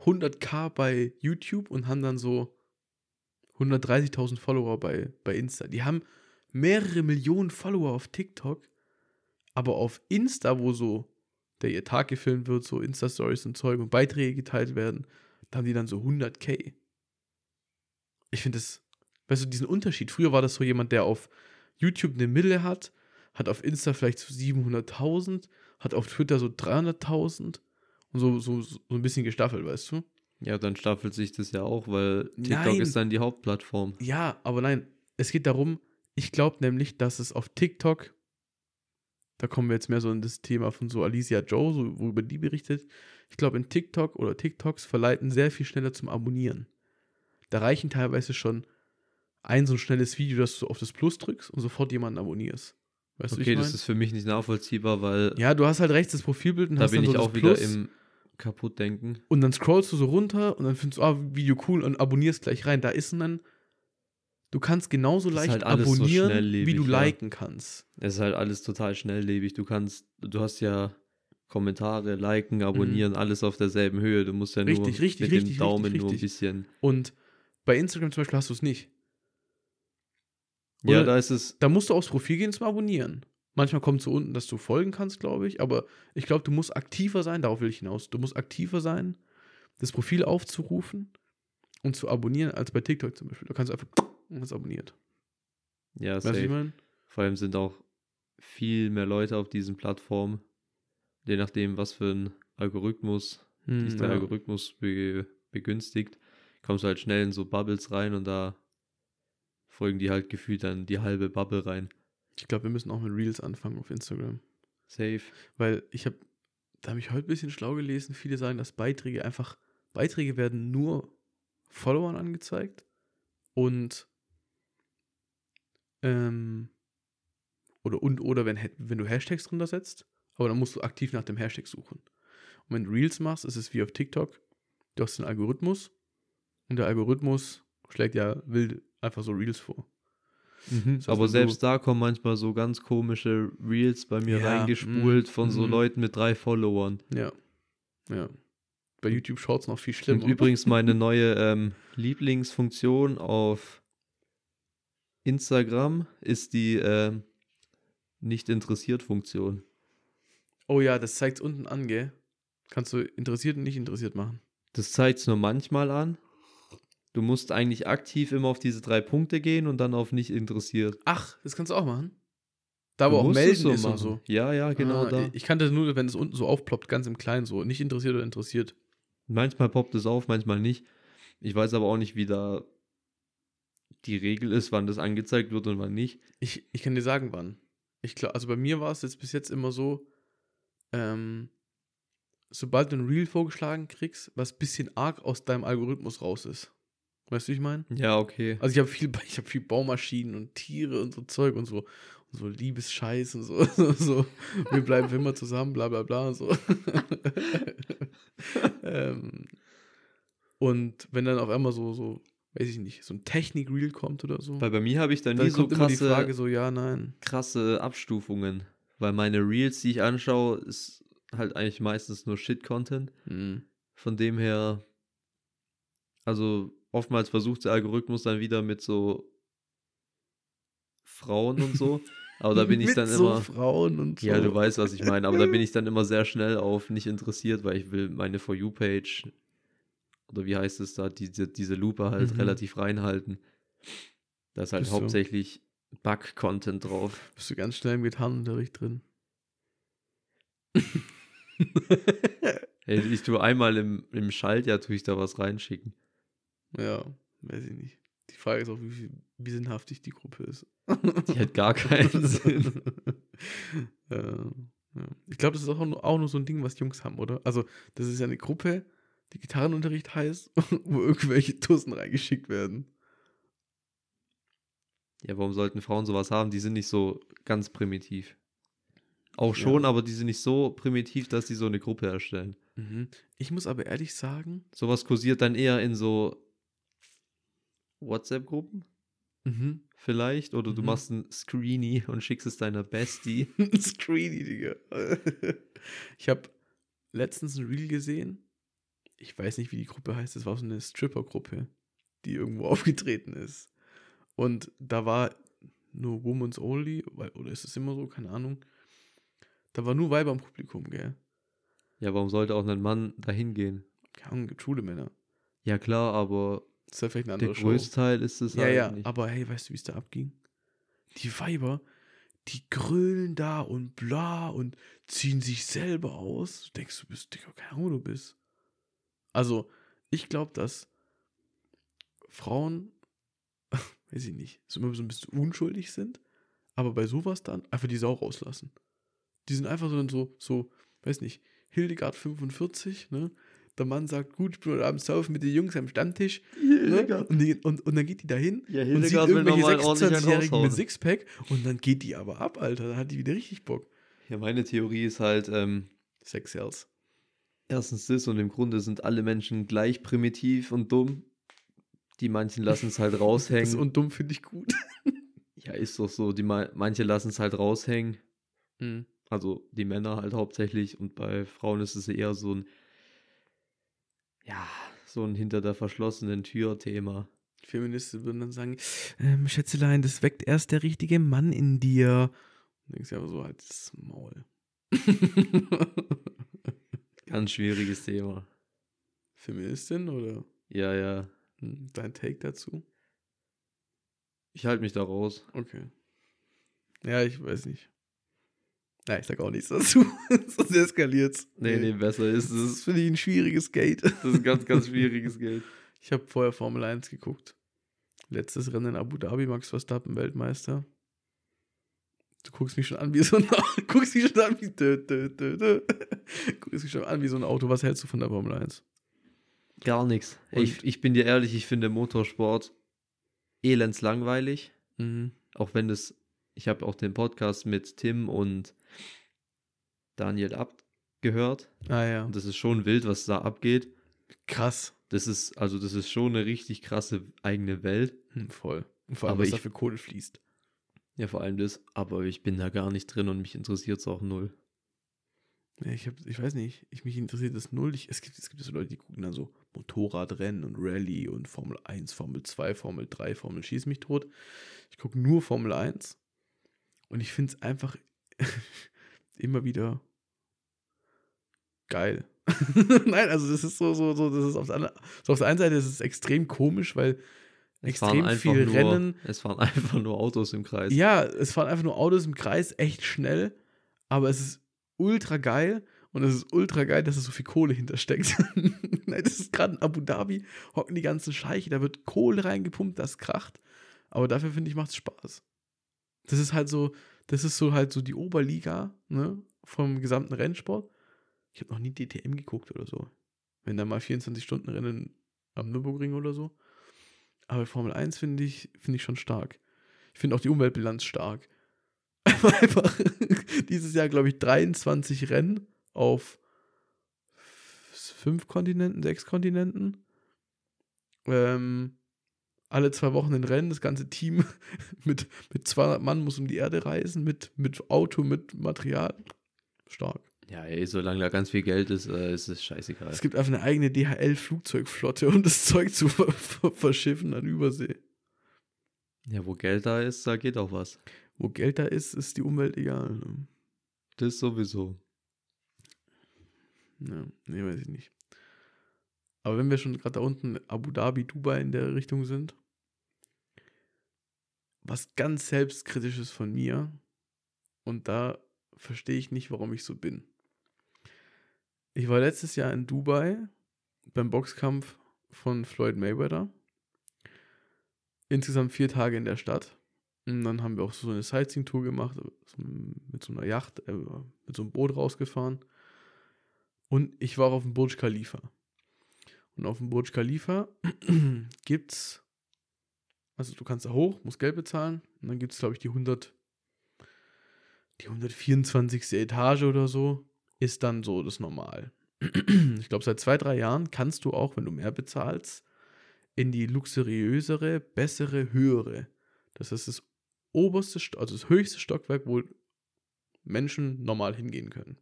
100k bei YouTube und haben dann so 130.000 Follower bei, bei Insta. Die haben mehrere Millionen Follower auf TikTok, aber auf Insta, wo so der ihr Tag gefilmt wird, so Insta-Stories und Zeug und Beiträge geteilt werden, da haben die dann so 100k. Ich finde das, weißt du, diesen Unterschied. Früher war das so jemand, der auf YouTube eine Mille hat, hat auf Insta vielleicht so 700.000, hat auf Twitter so 300.000 und so, so, so ein bisschen gestaffelt, weißt du? Ja, dann staffelt sich das ja auch, weil TikTok Nein. ist dann die Hauptplattform. Ja, aber nein, es geht darum, ich glaube nämlich, dass es auf TikTok, da kommen wir jetzt mehr so in das Thema von so Alicia Joe, so, worüber die berichtet. Ich glaube, in TikTok oder TikToks verleiten sehr viel schneller zum Abonnieren. Da reichen teilweise schon ein so ein schnelles Video, dass du auf das Plus drückst und sofort jemanden abonnierst. Weißt Okay, ich das ist für mich nicht nachvollziehbar, weil Ja, du hast halt rechts das Profilbild und da hast bin dann ich so auch das wieder im Kaputtdenken. Und dann scrollst du so runter und dann findest du, ah, Video cool und abonnierst gleich rein. Da ist dann, du kannst genauso leicht halt so abonnieren, schnelllebig, wie du ja. liken kannst. Es ist halt alles total schnelllebig. Du kannst, du hast ja Kommentare, liken, abonnieren, alles auf derselben Höhe. Du musst ja nur Mhm. Richtig, richtig, mit richtig, dem Daumen richtig, nur ein richtig. bisschen. Und bei Instagram zum Beispiel hast du es nicht. Ja, Oder- da ist es. Da musst du aufs Profil gehen zum Abonnieren. Manchmal kommt so unten, dass du folgen kannst, glaube ich. Aber ich glaube, du musst aktiver sein, darauf will ich hinaus. Du musst aktiver sein, das Profil aufzurufen und zu abonnieren, als bei TikTok zum Beispiel. Du kannst einfach und hast abonniert. Ja, Weißt du, was ich safe. meine? Vor allem sind auch viel mehr Leute auf diesen Plattformen. Je nachdem, was für ein Algorithmus Hm, der ja. Algorithmus be begünstigt, kommst du halt schnell in so Bubbles rein und da folgen die halt gefühlt dann die halbe Bubble rein. Ich glaube, wir müssen auch mit Reels anfangen auf Instagram. Safe. Weil ich habe, da habe ich heute ein bisschen schlau gelesen, viele sagen, dass Beiträge einfach, Beiträge werden nur Followern angezeigt und ähm, oder und oder wenn, wenn du Hashtags drunter setzt, aber dann musst du aktiv nach dem Hashtag suchen. Und wenn du Reels machst, ist es wie auf TikTok, du hast den Algorithmus und der Algorithmus schlägt ja wild einfach so Reels vor. Mhm, Das heißt, aber selbst da kommen manchmal so ganz komische Reels bei mir Ja, reingespult von so mhm. Leuten mit drei Followern. Ja. Ja. Bei YouTube Shorts noch viel Und schlimmer. übrigens meine neue ähm, Lieblingsfunktion auf Instagram ist die ähm, nicht interessiert Funktion. Oh ja, das zeigt unten an, gell? Kannst du interessiert und nicht interessiert machen. Das zeigt es nur manchmal an. Du musst eigentlich aktiv immer auf diese drei Punkte gehen und dann auf nicht interessiert. Ach, das kannst du auch machen. Da Du wo auch es melden so ist machen. und so. Ja, ja, genau ah, da. Ich kannte das nur, wenn es unten so aufploppt, ganz im Kleinen so. Nicht interessiert oder interessiert. Manchmal poppt es auf, manchmal nicht. Ich weiß aber auch nicht, wie da die Regel ist, wann das angezeigt wird und wann nicht. Ich, ich kann dir sagen, wann. Ich glaube, also bei mir war es jetzt bis jetzt immer so, ähm, sobald du ein Reel vorgeschlagen kriegst, was ein bisschen arg aus deinem Algorithmus raus ist. Weißt du, wie ich meine? Ja, okay. Also ich habe viel, ich habe viel Baumaschinen und Tiere und so Zeug und so und so Liebesscheiß und so, so, so. Wir bleiben für immer zusammen, bla bla bla und so. ähm, und wenn dann auf einmal so, so, weiß ich nicht, so ein Technik-Reel kommt oder so, Weil bei mir habe ich da dann nie so krasse, Frage so, ja, nein. krasse Abstufungen. Weil meine Reels, die ich anschaue, ist halt eigentlich meistens nur Shit-Content. Hm. Von dem her, also oftmals versucht der Algorithmus dann wieder mit so Frauen und so. Aber da bin ich dann so immer. Frauen und so. Ja, du weißt, was ich meine, aber da bin ich dann immer sehr schnell auf nicht interessiert, weil ich will meine For You-Page oder wie heißt es da, diese, diese Lupe halt Mhm. relativ reinhalten. Da ist halt Bist hauptsächlich Bug-Content drauf. Bist du ganz schnell im Gitarrenunterricht drin. Ey, ich tue einmal im, im Schaltjahr, tue ich da was reinschicken. Ja, weiß ich nicht. Die Frage ist auch, wie, wie sinnhaftig die Gruppe ist. Die hat gar keinen Sinn. äh, ja. Ich glaube, das ist auch nur, auch nur so ein Ding, was Jungs haben, oder? Also, das ist ja eine Gruppe, die Gitarrenunterricht heißt, wo irgendwelche Tussen reingeschickt werden. Ja, warum sollten Frauen sowas haben? Die sind nicht so ganz primitiv. Auch Ja. schon, aber die sind nicht so primitiv, dass die so eine Gruppe erstellen. Mhm. Ich muss aber ehrlich sagen, Sowas kursiert dann eher in so WhatsApp-Gruppen mhm. vielleicht. Oder du Mhm. machst ein Screeny und schickst es deiner Bestie. Screeny, Digga. ich habe letztens ein Reel gesehen. Ich weiß nicht, wie die Gruppe heißt. Das war so eine Stripper-Gruppe, die irgendwo aufgetreten ist. Und da war nur Women's Only, oder ist es immer so? Keine Ahnung. Da war nur Weiber im Publikum, gell? Ja, warum sollte auch ein Mann dahin gehen? Keine Ahnung, gibt schwule Männer. Ja, klar, aber Das ist ja vielleicht eine der andere Show. größte Teil ist es Ja, halt ja, nicht. aber hey, weißt du, wie es da abging? Die Weiber, die grölen da und bla und ziehen sich selber aus. Du denkst, du bist, Digga, keine Ahnung, wo du bist. Also, ich glaube, dass Frauen, weiß ich nicht, so immer so ein bisschen unschuldig sind, aber bei sowas dann einfach die Sau rauslassen. Die sind einfach so dann so, so, weiß nicht, Hildegard 45, ne? Der Mann sagt, gut, ich bin heute Abend saufen mit den Jungs am Stammtisch. Ne? Und, die, und, und dann geht die dahin Ja, und sieht irgendwelche nochmal ordentlich einen 26-Jährigen mit. Sixpack und dann geht die aber ab, Alter. Da hat die wieder richtig Bock. Ja, meine Theorie ist halt, ähm, Sex Sales. Erstens das und im Grunde sind alle Menschen gleich primitiv und dumm. Die manchen lassen es halt Das raushängen. und dumm finde ich gut. ja, ist doch so. Die ma- manche lassen es halt raushängen. Mhm. Also die Männer halt hauptsächlich und bei Frauen ist es eher so ein, ja, so ein hinter der verschlossenen Tür Thema. Feministen würden dann sagen, ähm, Schätzelein, das weckt erst der richtige Mann in dir. Und denkst du aber so, halt das Maul. Ganz schwieriges Thema. Feministin oder Ja, ja. hm, dein Take dazu? Ich halte mich da raus. Okay. Ja, ich weiß nicht. Ja, ich sag auch nichts dazu. Sonst eskaliert's. Nee, nee, besser ist Das ist es. für die ein schwieriges Gate. Das ist ein ganz, ganz schwieriges Geld. Ich habe vorher Formel 1 geguckt. Letztes Rennen in Abu Dhabi, Max Verstappen, Weltmeister. Du guckst mich schon an wie so ein guckst mich schon an wie dö, dö, dö, dö. guckst mich schon an wie so ein Auto. Was hältst du von der Formel 1? Gar nichts. Ich, ich bin dir ehrlich, ich finde Motorsport elends langweilig. Mhm. Auch wenn das, ich habe auch den Podcast mit Tim und Daniel abgehört. Ah ja. Und das ist schon wild, was da abgeht. Krass. Das ist, also das ist schon eine richtig krasse eigene Welt. Hm, voll. Vor allem, Aber was ich- da für Kohle fließt. Ja, vor allem das. Aber ich bin da gar nicht drin und mich interessiert es auch null. Ja, ich, hab, ich weiß nicht, ich, mich interessiert das null. Ich, es, gibt, es gibt so Leute, die gucken dann so Motorradrennen und Rallye und Formel 1, Formel 2, Formel 3, Formel Schieß mich tot. Ich gucke nur Formel 1 und ich finde es einfach immer wieder geil. Nein, also das ist so, so, so, das ist auf der, so auf der einen Seite ist es extrem komisch, weil extrem viel nur, Rennen. Es fahren einfach nur Autos im Kreis. Ja, es fahren einfach nur Autos im Kreis, echt schnell, aber es ist ultra geil und es ist ultra geil, dass da so viel Kohle hintersteckt. Nein, das ist gerade in Abu Dhabi, hocken die ganzen Scheiche, da wird Kohle reingepumpt, das kracht, aber dafür finde ich, macht es Spaß. Das ist halt so, das ist so halt so die Oberliga, ne, vom gesamten Rennsport. Ich habe noch nie DTM geguckt oder so. Wenn da mal 24-Stunden-Rennen am Nürburgring oder so. Aber Formel 1 finde ich, finde ich schon stark. Ich finde auch die Umweltbilanz stark. Einfach dieses Jahr, glaube ich, 23 Rennen auf fünf Kontinenten, sechs Kontinenten. Ähm, alle zwei Wochen ein Rennen, das ganze Team mit, mit 200 Mann muss um die Erde reisen, mit, mit Auto, mit Material. Stark. Ja, ey, solange da ganz viel Geld ist, äh, ist es scheißegal. Es gibt einfach eine eigene DHL-Flugzeugflotte, um das Zeug zu ver ver verschiffen an Übersee. Ja, wo Geld da ist, da geht auch was. Wo Geld da ist, ist die Umwelt egal. Ne? Das sowieso. Ja, nee, weiß ich nicht. Aber wenn wir schon gerade da unten Abu Dhabi, Dubai in der Richtung sind, was ganz selbstkritisches von mir, und da verstehe ich nicht, warum ich so bin. Ich war letztes Jahr in Dubai beim Boxkampf von Floyd Mayweather. Insgesamt vier Tage in der Stadt. Und dann haben wir auch so eine Sightseeing-Tour gemacht, so mit so einer Yacht, äh, mit so einem Boot rausgefahren. Und ich war auf dem Burj Khalifa. Und auf dem Burj Khalifa gibt's, also du kannst da hoch, musst Geld bezahlen. Und dann gibt es, glaube ich, die 100, die 124. Etage oder so, ist dann so das Normal. Ich glaube, seit zwei, drei Jahren kannst du auch, wenn du mehr bezahlst, in die luxuriösere, bessere, höhere. Das ist das oberste, also das höchste Stockwerk, wo Menschen normal hingehen können.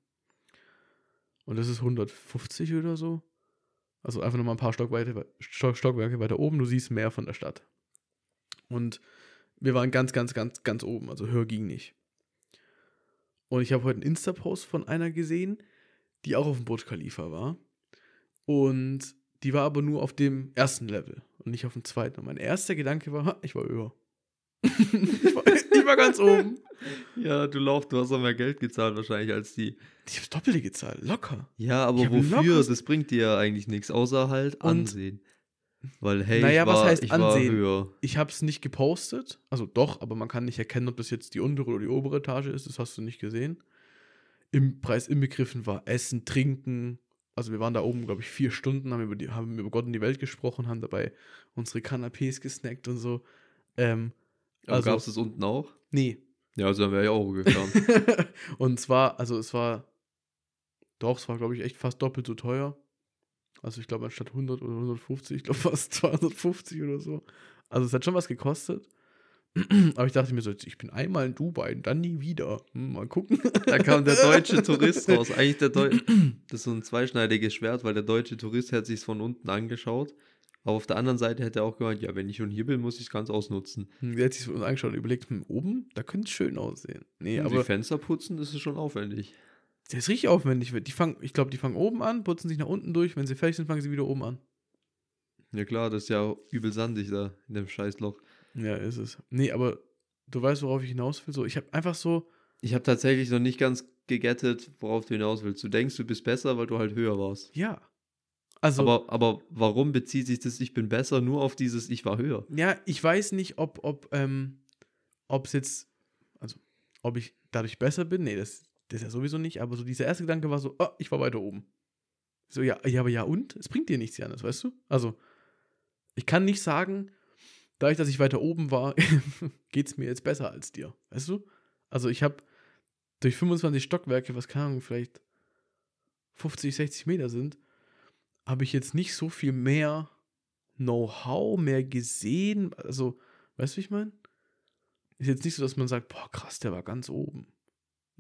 Und das ist 150 oder so. Also einfach nochmal ein paar Stock weiter, Stock, Stockwerke weiter oben. Du siehst mehr von der Stadt. Und wir waren ganz, ganz, ganz, ganz oben. Also höher ging nicht. Und ich habe heute einen Insta-Post von einer gesehen, die auch auf dem Burj Khalifa war. Und die war aber nur auf dem ersten Level und nicht auf dem zweiten. Und mein erster Gedanke war, ha, ich war höher. ich, war, ich war ganz oben. Ja, du laufst, du hast auch mehr Geld gezahlt wahrscheinlich als die. Ich habe Doppelte gezahlt, locker. Ja, aber wofür? locker- Das bringt dir ja eigentlich nichts, außer halt Und- Ansehen. Weil, hey, Naja, ich was war, heißt ich Ansehen? höher. Ich habe es nicht gepostet. Also doch, aber man kann nicht erkennen, ob das jetzt die untere oder die obere Etage ist. Das hast du nicht gesehen. Im Preis inbegriffen war Essen, Trinken. Also wir waren da oben, glaube ich, vier Stunden, haben über, die, haben über Gott und die Welt gesprochen, haben dabei unsere Canapés gesnackt und so. Ähm, Aber also, gab es das unten auch? nee. Ja, also dann wäre ich auch gefahren. und zwar, also es war, doch, es war, glaube ich, echt fast doppelt so teuer. Also ich glaube, anstatt 100 oder 150, ich glaube fast 250 oder so. Also es hat schon was gekostet. Aber ich dachte mir so, ich bin einmal in Dubai und dann nie wieder. Hm, mal gucken. da kam der deutsche Tourist raus. Eigentlich der Deu Das ist so ein zweischneidiges Schwert, weil der deutsche Tourist hat sich von unten angeschaut. Aber auf der anderen Seite hätte er auch gemeint, ja, wenn ich schon hier bin, muss ich es ganz ausnutzen. Hm, Der hat sich uns angeschaut und überlegt, hm, oben, da könnte es schön aussehen. Nee, Und aber die Fenster putzen, das ist schon aufwendig. Der ist richtig aufwendig. Die fangen, ich glaube, die fangen oben an, putzen sich nach unten durch. Wenn sie fertig sind, fangen sie wieder oben an. Ja klar, das ist ja übel sandig da in dem Scheißloch. Ja, ist es. Nee, aber du weißt, worauf ich hinaus will. So, ich habe einfach so, Ich habe tatsächlich noch nicht ganz gegettet, worauf du hinaus willst. Du denkst, du bist besser, weil du halt höher warst. ja. Also, Aber, aber warum bezieht sich das Ich bin besser nur auf dieses Ich war höher? Ja, ich weiß nicht, ob ob ähm, ob es jetzt also ob ich dadurch besser bin, nee, das, das ist ja sowieso nicht, aber so dieser erste Gedanke war so, oh, ich war weiter oben. So, ja, ja, aber ja und? Es bringt dir nichts, Janis, weißt du? Also, ich kann nicht sagen, dadurch, dass ich weiter oben war, geht es mir jetzt besser als dir, weißt du? Also, ich habe durch 25 Stockwerke, was keine Ahnung, vielleicht 50, 60 Meter sind, habe ich jetzt nicht so viel mehr Know-how, mehr gesehen. Also, weißt du, wie ich meine? Ist jetzt nicht so, dass man sagt, boah, krass, der war ganz oben.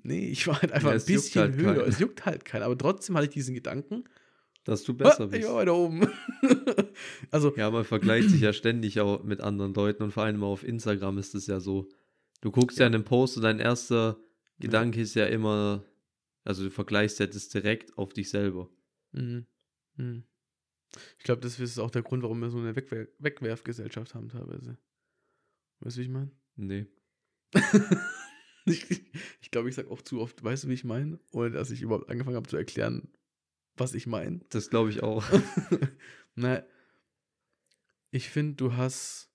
Nee, ich war halt einfach Ja, ein bisschen halt höher. keinen. Es juckt halt keinen. Aber trotzdem hatte ich diesen Gedanken, Dass du besser ah, ich bist. war weiter oben. also, Ja, man vergleicht sich ja ständig auch mit anderen Leuten und vor allem auf Instagram ist es ja so. Du guckst ja, Ja. in den Post und dein erster Gedanke ist ja immer, also du vergleichst ja das direkt auf dich selber. Mhm. Mhm. Ich glaube, das ist auch der Grund, warum wir so eine Wegwer Wegwerfgesellschaft haben teilweise. Weißt du, wie ich meine? Nee. ich glaube, ich sage auch zu oft, weißt du, wie ich meine? Ohne dass ich überhaupt angefangen habe zu erklären, was ich meine. Das glaube ich auch. Na, ich finde, du hast.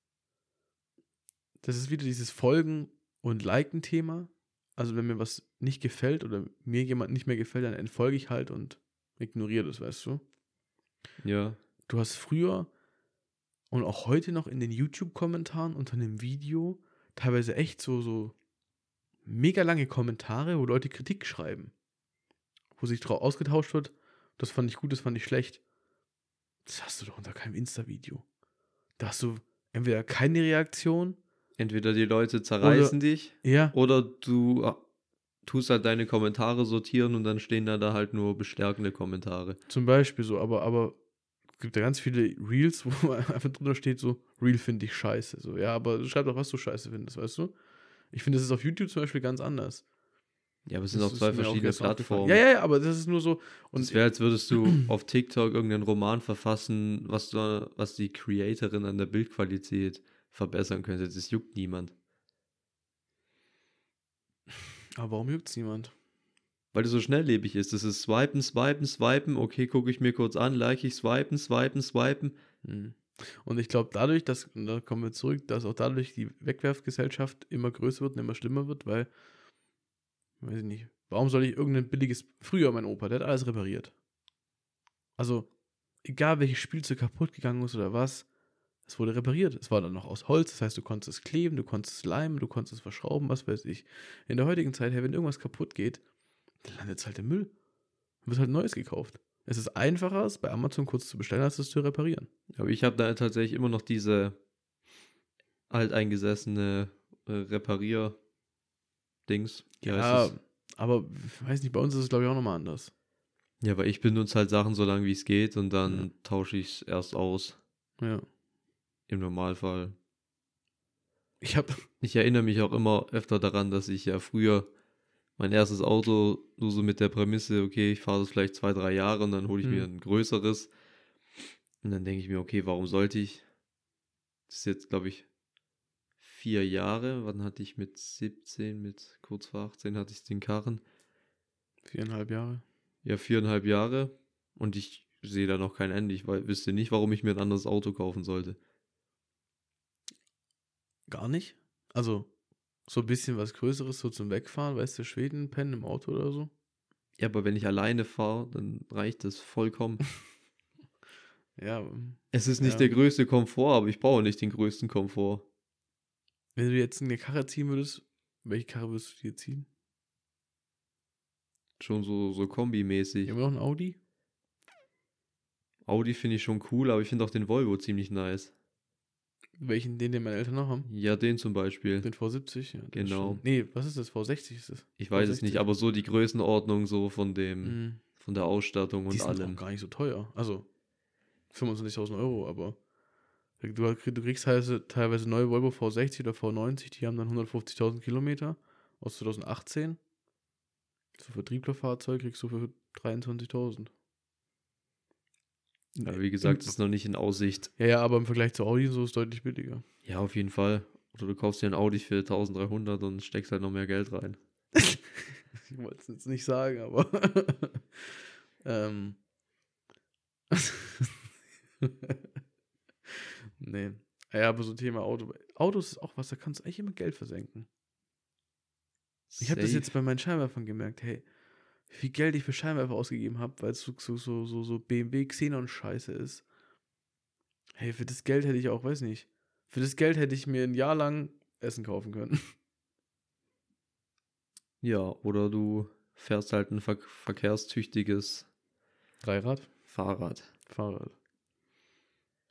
Das ist wieder dieses Folgen- und Liken-Thema. Also, wenn mir was nicht gefällt oder mir jemand nicht mehr gefällt, dann entfolge ich halt und ignoriere das, weißt du? ja. Du hast früher und auch heute noch in den YouTube-Kommentaren unter einem Video teilweise echt so, so mega lange Kommentare, wo Leute Kritik schreiben. Wo sich drauf ausgetauscht wird, das fand ich gut, das fand ich schlecht. Das hast du doch unter keinem Insta-Video. Da hast du entweder keine Reaktion, Entweder die Leute zerreißen dich ja, oder du äh, tust halt deine Kommentare sortieren und dann stehen da, da halt nur bestärkende Kommentare. zum Beispiel so, aber, aber es gibt ja ganz viele Reels, wo einfach drunter steht so, Reel finde ich scheiße. So, ja, aber schreib doch, was du scheiße findest, weißt du? Ich finde, das ist auf YouTube zum Beispiel ganz anders. Ja, aber es sind Das auch zwei verschiedene aufgefallen. Plattformen. Ja, ja, ja, aber das ist nur so. Und das wäre, als würdest du auf TikTok irgendeinen Roman verfassen, was, du, was die Creatorin an der Bildqualität verbessern könnte. Das juckt niemand. aber warum juckt es niemand? Weil das so schnelllebig ist. Das ist swipen, swipen, swipen. Okay, gucke ich mir kurz an, like ich, swipen, swipen, swipen. Hm. Und ich glaube, dadurch, dass, und da kommen wir zurück, dass auch dadurch die Wegwerfgesellschaft immer größer wird und immer schlimmer wird, weil, weiß ich nicht, warum soll ich irgendein billiges, früher mein Opa, der hat alles repariert. Also, egal welches Spielzeug kaputt gegangen ist oder was, es wurde repariert. Es war dann noch aus Holz, das heißt, du konntest es kleben, du konntest es leimen, du konntest es verschrauben, was weiß ich. In der heutigen Zeit, hey, wenn irgendwas kaputt geht, dann landet es halt im Müll. Dann wird halt Neues gekauft. Es ist einfacher, es bei Amazon kurz zu bestellen, als es zu reparieren. Aber ich habe da tatsächlich immer noch diese alteingesessene äh, Reparier-Dings. Ja, aber weiß nicht, bei uns ist es glaube ich auch nochmal anders. Ja, weil ich benutze halt Sachen so lange wie es geht und dann Ja. tausche ich es erst aus. Ja. Im Normalfall. Ich habe Ich erinnere mich auch immer öfter daran, dass ich ja früher mein erstes Auto nur so mit der Prämisse, okay, ich fahre das vielleicht zwei, drei Jahre und dann hole ich mir Hm. ein größeres. Und dann denke ich mir, okay, warum sollte ich? Das ist jetzt, glaube ich, vier Jahre. Wann hatte ich mit 17, mit kurz vor 18 hatte ich den Karren? viereinhalb Jahre. Ja, viereinhalb Jahre. Und ich sehe da noch kein Ende. Ich wüsste nicht, warum ich mir ein anderes Auto kaufen sollte. Gar nicht. Also so ein bisschen was Größeres, so zum Wegfahren, weißt du, Schweden pennen im Auto oder so. Ja, aber wenn ich alleine fahre, dann reicht das vollkommen. Ja, ähm, Es ist nicht Ja. der größte Komfort, aber ich brauche nicht den größten Komfort. wenn du jetzt eine Karre ziehen würdest, welche Karre würdest du dir ziehen? Schon so, so kombimäßig. Immer noch ein Audi? Audi finde ich schon cool, aber ich finde auch den Volvo ziemlich nice. Welchen, den, den meine Eltern noch haben? Ja, den zum Beispiel. Den V70? Ja, Genau. Nee, was ist das? V60 ist das? Ich weiß es nicht, V60. aber so die Größenordnung so von dem, Mhm. von der Ausstattung Die und sind allem. auch gar nicht so teuer. Also 25.000 Euro, aber du, du kriegst teilweise, teilweise neue Volvo V60 oder V90, die haben dann 150.000 Kilometer aus 2018. So Vertrieblerfahrzeug kriegst du für 23.000. Ja, wie gesagt, das ist noch nicht in Aussicht. Ja, ja, aber im Vergleich zu Audi so ist es deutlich billiger. Ja, auf jeden Fall. Oder du kaufst dir ein Audi für 1300 und steckst halt noch mehr Geld rein. Ich wollte es jetzt nicht sagen, aber. ähm. nee. Ja, aber so Thema Auto. Autos ist auch was, da kannst du eigentlich immer Geld versenken. Ich habe das jetzt bei meinen Scheinwerfern gemerkt, hey, wie viel Geld ich für Scheinwerfer ausgegeben habe, weil es so, so, so, so, so BMW Xenon-Scheiße ist. Hey, für das Geld hätte ich auch, weiß nicht, für das Geld hätte ich mir ein Jahr lang Essen kaufen können. Ja, oder du fährst halt ein ver verkehrstüchtiges Dreirad? Fahrrad. Fahrrad.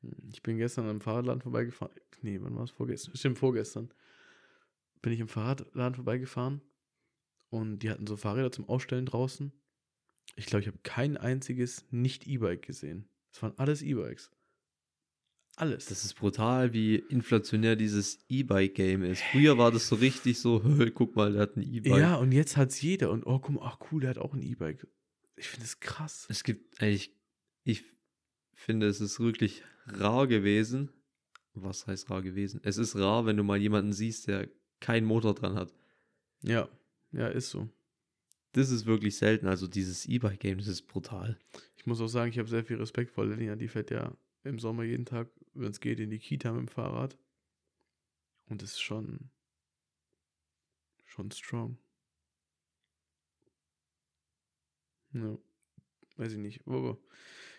Hm, Ich bin gestern am Fahrradladen vorbeigefahren. Nee, wann war es vorgestern? Stimmt, vorgestern. Bin ich im Fahrradladen vorbeigefahren und die hatten so Fahrräder zum Ausstellen draußen. Ich glaube, ich habe kein einziges Nicht-E-Bike gesehen. Es waren alles E-Bikes. Alles. Das ist brutal, wie inflationär dieses E-Bike-Game ist. Früher war das so richtig so, guck mal, der hat ein E-Bike. ja, und jetzt hat es jeder. Und oh, guck mal, ach cool, der hat auch ein E-Bike. Ich finde das krass. Es gibt eigentlich, ich finde, es ist wirklich rar gewesen. Was heißt rar gewesen? Es ist rar, wenn du mal jemanden siehst, der keinen Motor dran hat. Ja, ja, ist so. Das ist wirklich selten. Also dieses E-Bike-Game, das ist brutal. Ich muss auch sagen, ich habe sehr viel Respekt vor Lenia. Die fährt ja im Sommer jeden Tag, wenn es geht, in die Kita mit dem Fahrrad. Und das ist schon, schon strong. Ja, weiß ich nicht. Aber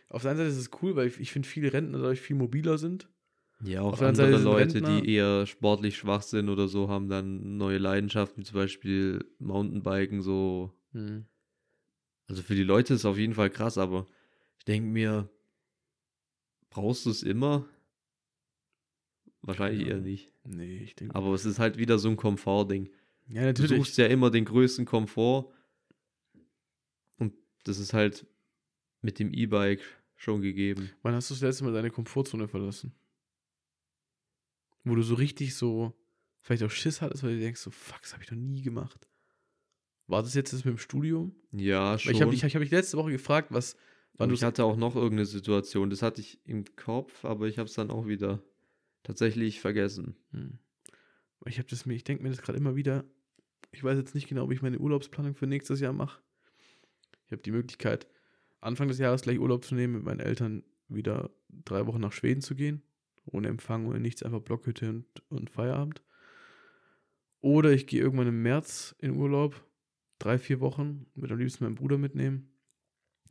auf der einen Seite ist es cool, weil ich, ich finde, viele Rentner dadurch viel mobiler sind. Ja, auch andere Leute, Rentner- die eher sportlich schwach sind oder so, haben dann neue Leidenschaften, wie zum Beispiel Mountainbiken, so. Also für die Leute ist es auf jeden Fall krass, aber ich denke mir, brauchst du es immer? Wahrscheinlich Keine eher nicht. Nee, ich denke. Aber es ist halt wieder so ein Komfortding. Ja, Du natürlich. suchst ja immer den größten Komfort. Und das ist halt mit dem E-Bike schon gegeben. Wann hast du das letzte Mal deine Komfortzone verlassen? Wo du so richtig so, vielleicht auch Schiss hattest, weil du denkst so, fuck, das habe ich doch nie gemacht. War das jetzt das mit dem Studium? Ja, Weil schon. ich habe dich, ich hab dich letzte Woche gefragt, was, wann ich hatte auch noch irgendeine Situation, das hatte ich im Kopf, aber ich habe es dann auch wieder tatsächlich vergessen. Hm. Ich habe das mir, ich denke mir das gerade immer wieder. Ich weiß jetzt nicht genau, ob ich meine Urlaubsplanung für nächstes Jahr mache. Ich habe die Möglichkeit, Anfang des Jahres gleich Urlaub zu nehmen, mit meinen Eltern wieder drei Wochen nach Schweden zu gehen. Ohne Empfang, ohne nichts, einfach Blockhütte und, und Feierabend. Oder ich gehe irgendwann im März in Urlaub, drei, vier Wochen, mit am liebsten meinen Bruder mitnehmen.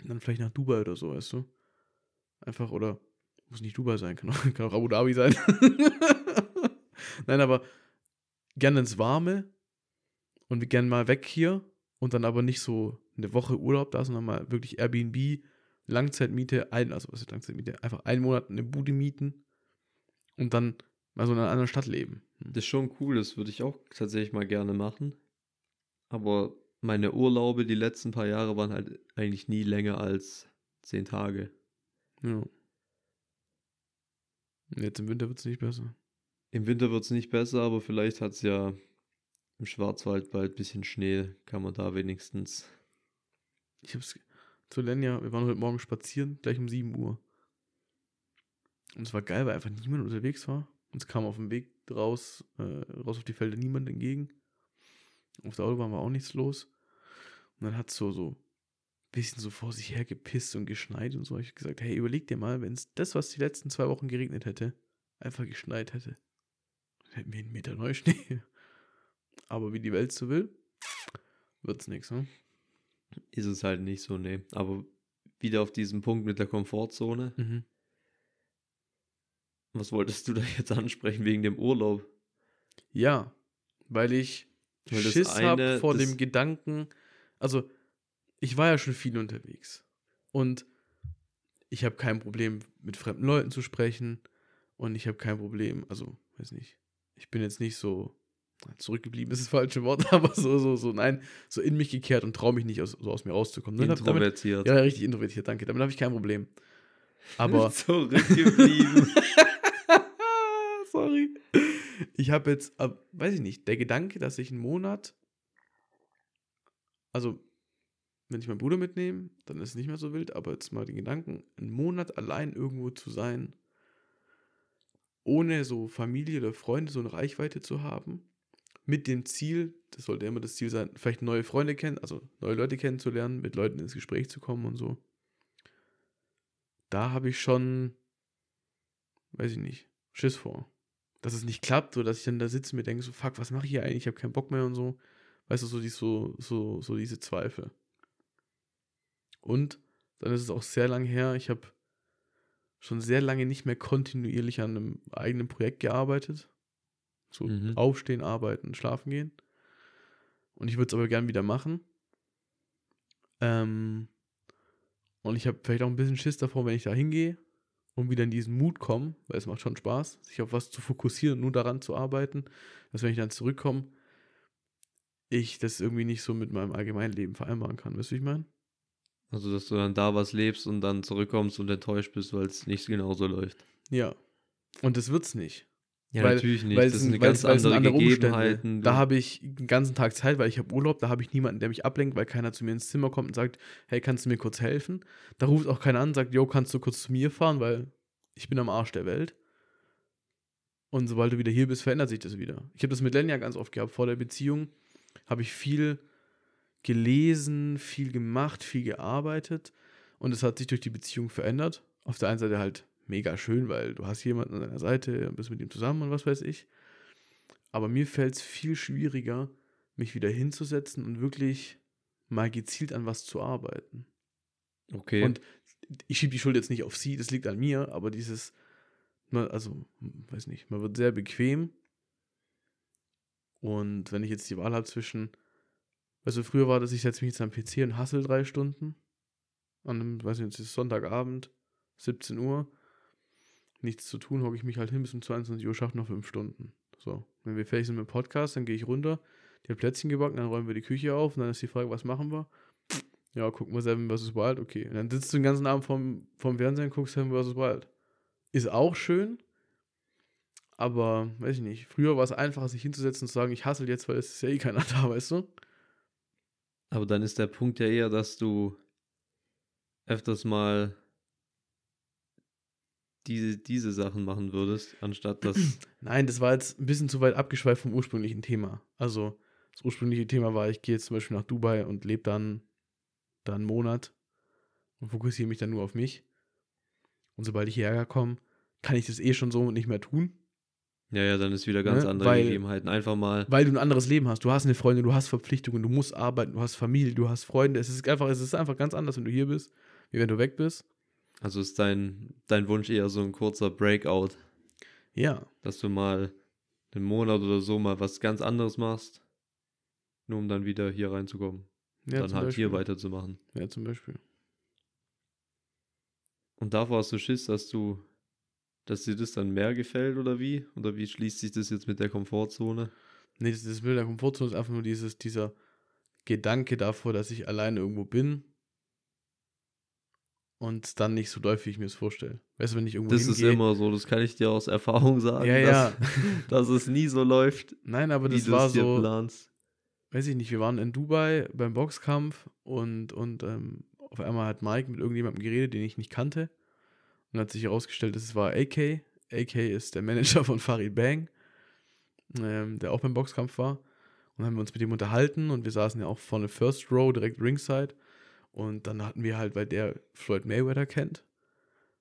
Und dann vielleicht nach Dubai oder so, weißt du? Einfach, oder muss nicht Dubai sein, kann auch, kann auch Abu Dhabi sein. Nein, aber gerne ins Warme und gerne mal weg hier und dann aber nicht so eine Woche Urlaub da, sondern mal wirklich Airbnb, Langzeitmiete, ein, also was ist Langzeitmiete? Einfach einen Monat eine Bude mieten und dann mal so in einer anderen Stadt leben. Hm. Das ist schon cool, das würde ich auch tatsächlich mal gerne machen. Aber meine Urlaube die letzten paar Jahre waren halt eigentlich nie länger als zehn Tage. Ja. Jetzt im Winter wird es nicht besser. Im Winter wird es nicht besser, aber vielleicht hat es ja im Schwarzwald bald ein bisschen Schnee, kann man da wenigstens. Ich hab's zu Lenja, wir waren heute Morgen spazieren, gleich um 7 Uhr. Und es war geil, weil einfach niemand unterwegs war. Uns kam auf dem Weg raus, äh, raus auf die Felder niemand entgegen. Auf der Autobahn war auch nichts los. Und dann hat es so, so ein bisschen so vor sich her gepisst und geschneit und so. Ich hab gesagt, hey, überleg dir mal, wenn es das, was die letzten zwei Wochen geregnet hätte, einfach geschneit hätte. Dann hätten wir einen Meter Neuschnee. Aber wie die Welt so will, wird's nichts, ne? Ist es halt nicht so, nee. Aber wieder auf diesen Punkt mit der Komfortzone. Mhm. Was wolltest du da jetzt ansprechen wegen dem Urlaub? Ja, weil ich Weil Schiss habe vor dem Gedanken, also ich war ja schon viel unterwegs und ich habe kein Problem mit fremden Leuten zu sprechen und ich habe kein Problem, also weiß nicht, ich bin jetzt nicht so zurückgeblieben, ist das falsche Wort, aber so so so nein, so in mich gekehrt und traue mich nicht aus, so aus mir rauszukommen. Damit, damit, Introvertiert. ja, richtig introvertiert, danke. Damit habe ich kein Problem. Aber zurückgeblieben. Ich habe jetzt, ab, weiß ich nicht, der Gedanke, dass ich einen Monat, also wenn ich meinen Bruder mitnehme, dann ist es nicht mehr so wild, aber jetzt mal den Gedanken, einen Monat allein irgendwo zu sein, ohne so Familie oder Freunde, so eine Reichweite zu haben, mit dem Ziel, das sollte immer das Ziel sein, vielleicht neue Freunde kennen, also neue Leute kennenzulernen, mit Leuten ins Gespräch zu kommen und so. Da habe ich schon, weiß ich nicht, Schiss vor. Dass es nicht klappt, oder dass ich dann da sitze und mir denke, so, fuck, was mache ich hier eigentlich? Ich habe keinen Bock mehr und so. Weißt du, so, die, so, so, so diese Zweifel. Und dann ist es auch sehr lang her. Ich habe schon sehr lange nicht mehr kontinuierlich an einem eigenen Projekt gearbeitet. So Mhm. aufstehen, arbeiten, schlafen gehen. Und ich würde es aber gern wieder machen. Ähm, und ich habe vielleicht auch ein bisschen Schiss davor, wenn ich da hingehe und wieder in diesen Mut komme, weil es macht schon Spaß, sich auf was zu fokussieren und nur daran zu arbeiten, dass wenn ich dann zurückkomme, ich das irgendwie nicht so mit meinem allgemeinen Leben vereinbaren kann. Weißt du, wie ich meine? Also, dass du dann da was lebst und dann zurückkommst und enttäuscht bist, weil es nicht genauso läuft. Ja. Und das wird's nicht. Ja, Weil- natürlich nicht. Weil das sind ganz weil andere, andere Umstände. Da habe ich den ganzen Tag Zeit, weil ich habe Urlaub, da habe ich niemanden, der mich ablenkt, weil keiner zu mir ins Zimmer kommt und sagt, hey, kannst du mir kurz helfen? Da ruft auch keiner an und sagt, yo, kannst du kurz zu mir fahren, weil ich bin am Arsch der Welt. Und sobald du wieder hier bist, verändert sich das wieder. Ich habe das mit Len ja ganz oft gehabt. Vor der Beziehung habe ich viel gelesen, viel gemacht, viel gearbeitet. Und es hat sich durch die Beziehung verändert. Auf der einen Seite halt mega schön, weil du hast jemanden an deiner Seite und bist mit ihm zusammen und was weiß ich. Aber mir fällt es viel schwieriger, mich wieder hinzusetzen und wirklich mal gezielt an was zu arbeiten. okay. Und ich schiebe die Schuld jetzt nicht auf sie, das liegt an mir, aber dieses, man- also, weiß nicht, man wird sehr bequem. Und wenn ich jetzt die Wahl habe zwischen, weißt du, früher war das, ich setze mich jetzt am PC und hassel drei Stunden. An einem, weiß nicht, Sonntagabend, 17 Uhr. Nichts zu tun, hocke ich mich halt hin bis um 22 Uhr, schaffe noch fünf Stunden. So, wenn wir fertig sind mit dem Podcast, dann gehe ich runter, die hat Plätzchen gebacken, dann räumen wir die Küche auf und dann ist die Frage, was machen wir? Ja, gucken wir Seven vs. Wild, okay. Und dann sitzt du den ganzen Abend vorm, vorm Fernsehen und guckst Seven vs. Wild. Ist auch schön, aber weiß ich nicht. Früher war es einfacher, sich hinzusetzen und zu sagen, ich hassel jetzt, weil es ist ja eh keiner da, weißt du? Aber dann ist der Punkt ja eher, dass du öfters mal diese, diese Sachen machen würdest, anstatt dass. Nein, das war jetzt ein bisschen zu weit abgeschweift vom ursprünglichen Thema. Also, das ursprüngliche Thema war, ich gehe jetzt zum Beispiel nach Dubai und lebe dann, dann einen Monat und fokussiere mich dann nur auf mich. Und sobald ich hierher komme, kann ich das eh schon so nicht mehr tun. ja, ja, dann ist wieder ganz Ne, andere weil- Gegebenheiten. Einfach mal. Weil du ein anderes Leben hast. Du hast eine Freundin, du hast Verpflichtungen, du musst arbeiten, du hast Familie, du hast Freunde. Es ist einfach, es ist einfach ganz anders, wenn du hier bist, wie wenn du weg bist. Also ist dein, dein Wunsch eher so ein kurzer Breakout, Ja, dass du mal einen Monat oder so mal was ganz anderes machst, nur um dann wieder hier reinzukommen. ja dann halt Beispiel. hier weiterzumachen. Ja, zum Beispiel. Und davor hast du Schiss, dass du, dass dir das dann mehr gefällt oder wie? Oder wie schließt sich das jetzt mit der Komfortzone? Nee, das, das Bild der Komfortzone ist einfach nur dieses, dieser Gedanke davor, dass ich alleine irgendwo bin und es dann nicht so läuft, wie ich mir es vorstelle. Weißt du, wenn ich irgendwo Das ist hingehe. immer so, das kann ich dir aus Erfahrung sagen, Ja, ja. dass, dass es nie so läuft, Nein, aber das war es so, planst. weiß ich nicht, wir waren in Dubai beim Boxkampf und, und ähm, auf einmal hat Mike mit irgendjemandem geredet, den ich nicht kannte. Und hat sich herausgestellt, das war AK. AK ist der Manager von Farid Bang, ähm, der auch beim Boxkampf war. Und dann haben wir uns mit ihm unterhalten und wir saßen ja auch vorne First Row, direkt ringside. Und dann hatten wir halt, weil der Floyd Mayweather kennt,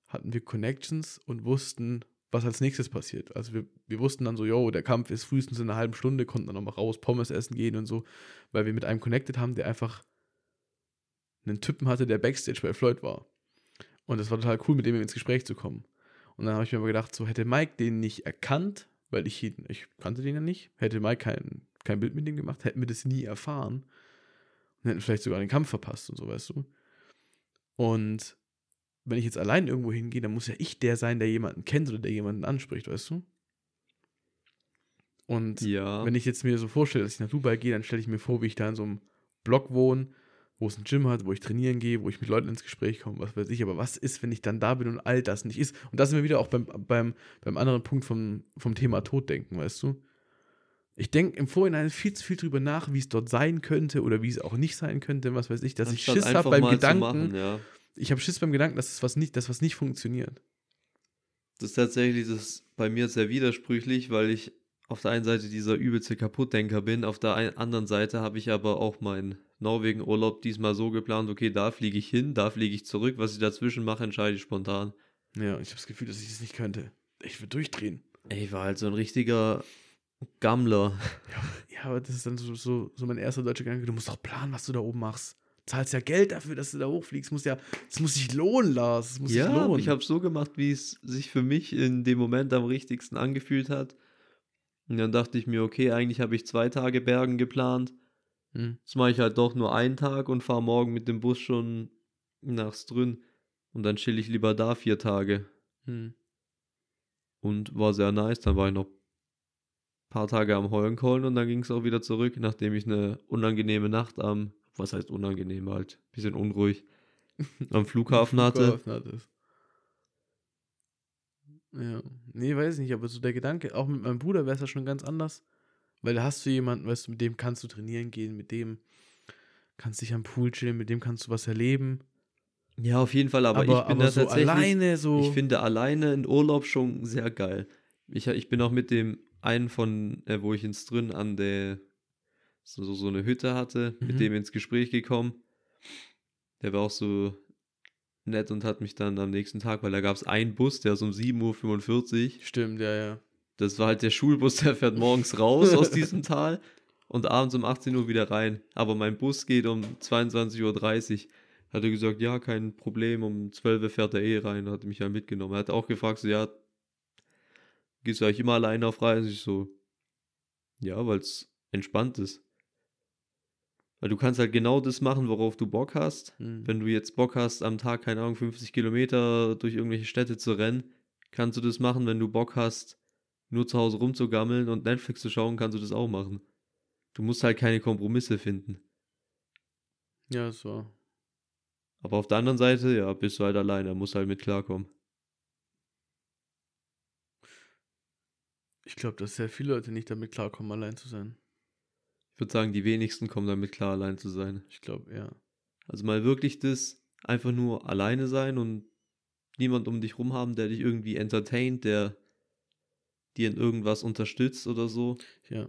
hatten wir Connections und wussten, was als nächstes passiert. Also wir, wir wussten dann so, yo, der Kampf ist frühestens in einer halben Stunde, konnten dann nochmal raus, Pommes essen gehen und so, weil wir mit einem connected haben, der einfach einen Typen hatte, der Backstage bei Floyd war. Und das war total cool, mit dem ins Gespräch zu kommen. Und dann habe ich mir aber gedacht, so hätte Mike den nicht erkannt, weil ich ihn, ich kannte den ja nicht, hätte Mike kein, kein Bild mit dem gemacht, hätten wir das nie erfahren und hätten vielleicht sogar den Kampf verpasst und so, weißt du. Und wenn ich jetzt allein irgendwo hingehe, dann muss ja ich der sein, der jemanden kennt oder der jemanden anspricht, weißt du? Und Ja, wenn ich jetzt mir so vorstelle, dass ich nach Dubai gehe, dann stelle ich mir vor, wie ich da in so einem Block wohne, wo es ein Gym hat, wo ich trainieren gehe, wo ich mit Leuten ins Gespräch komme, was weiß ich. Aber was ist, wenn ich dann da bin und all das nicht ist? Und da sind wir wieder auch beim, beim, beim anderen Punkt vom, vom Thema Toddenken, weißt du? Ich denke im Vorhinein viel zu viel drüber nach, wie es dort sein könnte oder wie es auch nicht sein könnte, was weiß ich, dass ich anstatt Schiss habe beim Gedanken. machen, ja. Ich habe Schiss beim Gedanken, dass es was nicht, dass was nicht funktioniert. Das ist tatsächlich das bei mir sehr widersprüchlich, weil ich auf der einen Seite dieser übelste Kaputtdenker bin, auf der anderen Seite habe ich aber auch meinen Norwegen-Urlaub diesmal so geplant, okay, da fliege ich hin, da fliege ich zurück, was ich dazwischen mache, entscheide ich spontan. Ja, ich habe das Gefühl, dass ich das nicht könnte. Ich würde durchdrehen. Ich war halt so ein richtiger Gammler. Ja, aber das ist dann so, so, so mein erster deutscher Gedanke. Du musst doch planen, was du da oben machst. Du zahlst ja Geld dafür, dass du da hochfliegst. Muss ja, das muss sich lohnen, Lars. Das muss ja, sich lohnen. ich habe so gemacht, wie es sich für mich in dem Moment am richtigsten angefühlt hat. Und dann dachte ich mir, okay, eigentlich habe ich zwei Tage Bergen geplant. Hm. Das mache ich halt doch nur einen Tag und fahre morgen mit dem Bus schon nach Strün. Und dann chill ich lieber da vier Tage. Hm. Und war sehr nice. Dann war ich noch paar Tage am Hollenkollen und dann ging es auch wieder zurück, nachdem ich eine unangenehme Nacht am, was heißt unangenehm halt, bisschen unruhig, am Flughafen hatte. Flughafen hattest. Ja. Nee, weiß ich nicht, aber so der Gedanke, auch mit meinem Bruder wäre es ja schon ganz anders. Weil da hast du jemanden, weißt du, mit dem kannst du trainieren gehen, mit dem kannst dich am Pool chillen, mit dem kannst du was erleben. Ja, auf jeden Fall, aber, Aber, ich bin aber da so tatsächlich. alleine so. Ich finde alleine in Urlaub schon sehr geil. Ich, ich bin auch mit dem einen von, äh, wo ich ins Drin an der, so, so, eine Hütte hatte, Mhm. mit dem ins Gespräch gekommen. Der war auch so nett und hat mich dann am nächsten Tag, weil da gab es einen Bus, der ist um 7.45 Uhr. Stimmt, ja, ja. Das war halt der Schulbus, der fährt morgens raus aus diesem Tal und abends um 18 Uhr wieder rein. Aber mein Bus geht um 22.30 Uhr. Hat er gesagt, ja, kein Problem, um 12 Uhr fährt er eh rein. Hat mich ja mitgenommen. Er hat auch gefragt, so, ja, gehst du eigentlich immer alleine auf Reisen? Ich so, ja, weil es entspannt ist. Weil du kannst halt genau das machen, worauf du Bock hast. Hm. Wenn du jetzt Bock hast, am Tag, keine Ahnung, 50 Kilometer durch irgendwelche Städte zu rennen, kannst du das machen. Wenn du Bock hast, nur zu Hause rumzugammeln und Netflix zu schauen, kannst du das auch machen. Du musst halt keine Kompromisse finden. Ja, das war. Aber auf der anderen Seite, ja, bist du halt alleine, musst halt mit klarkommen. Ich glaube, dass sehr viele Leute nicht damit klarkommen, allein zu sein. Ich würde sagen, die wenigsten kommen damit klar, allein zu sein. Ich glaube, ja. Also mal wirklich das, einfach nur alleine sein und niemand um dich rum haben, der dich irgendwie entertaint, der dir in irgendwas unterstützt oder so. Ja.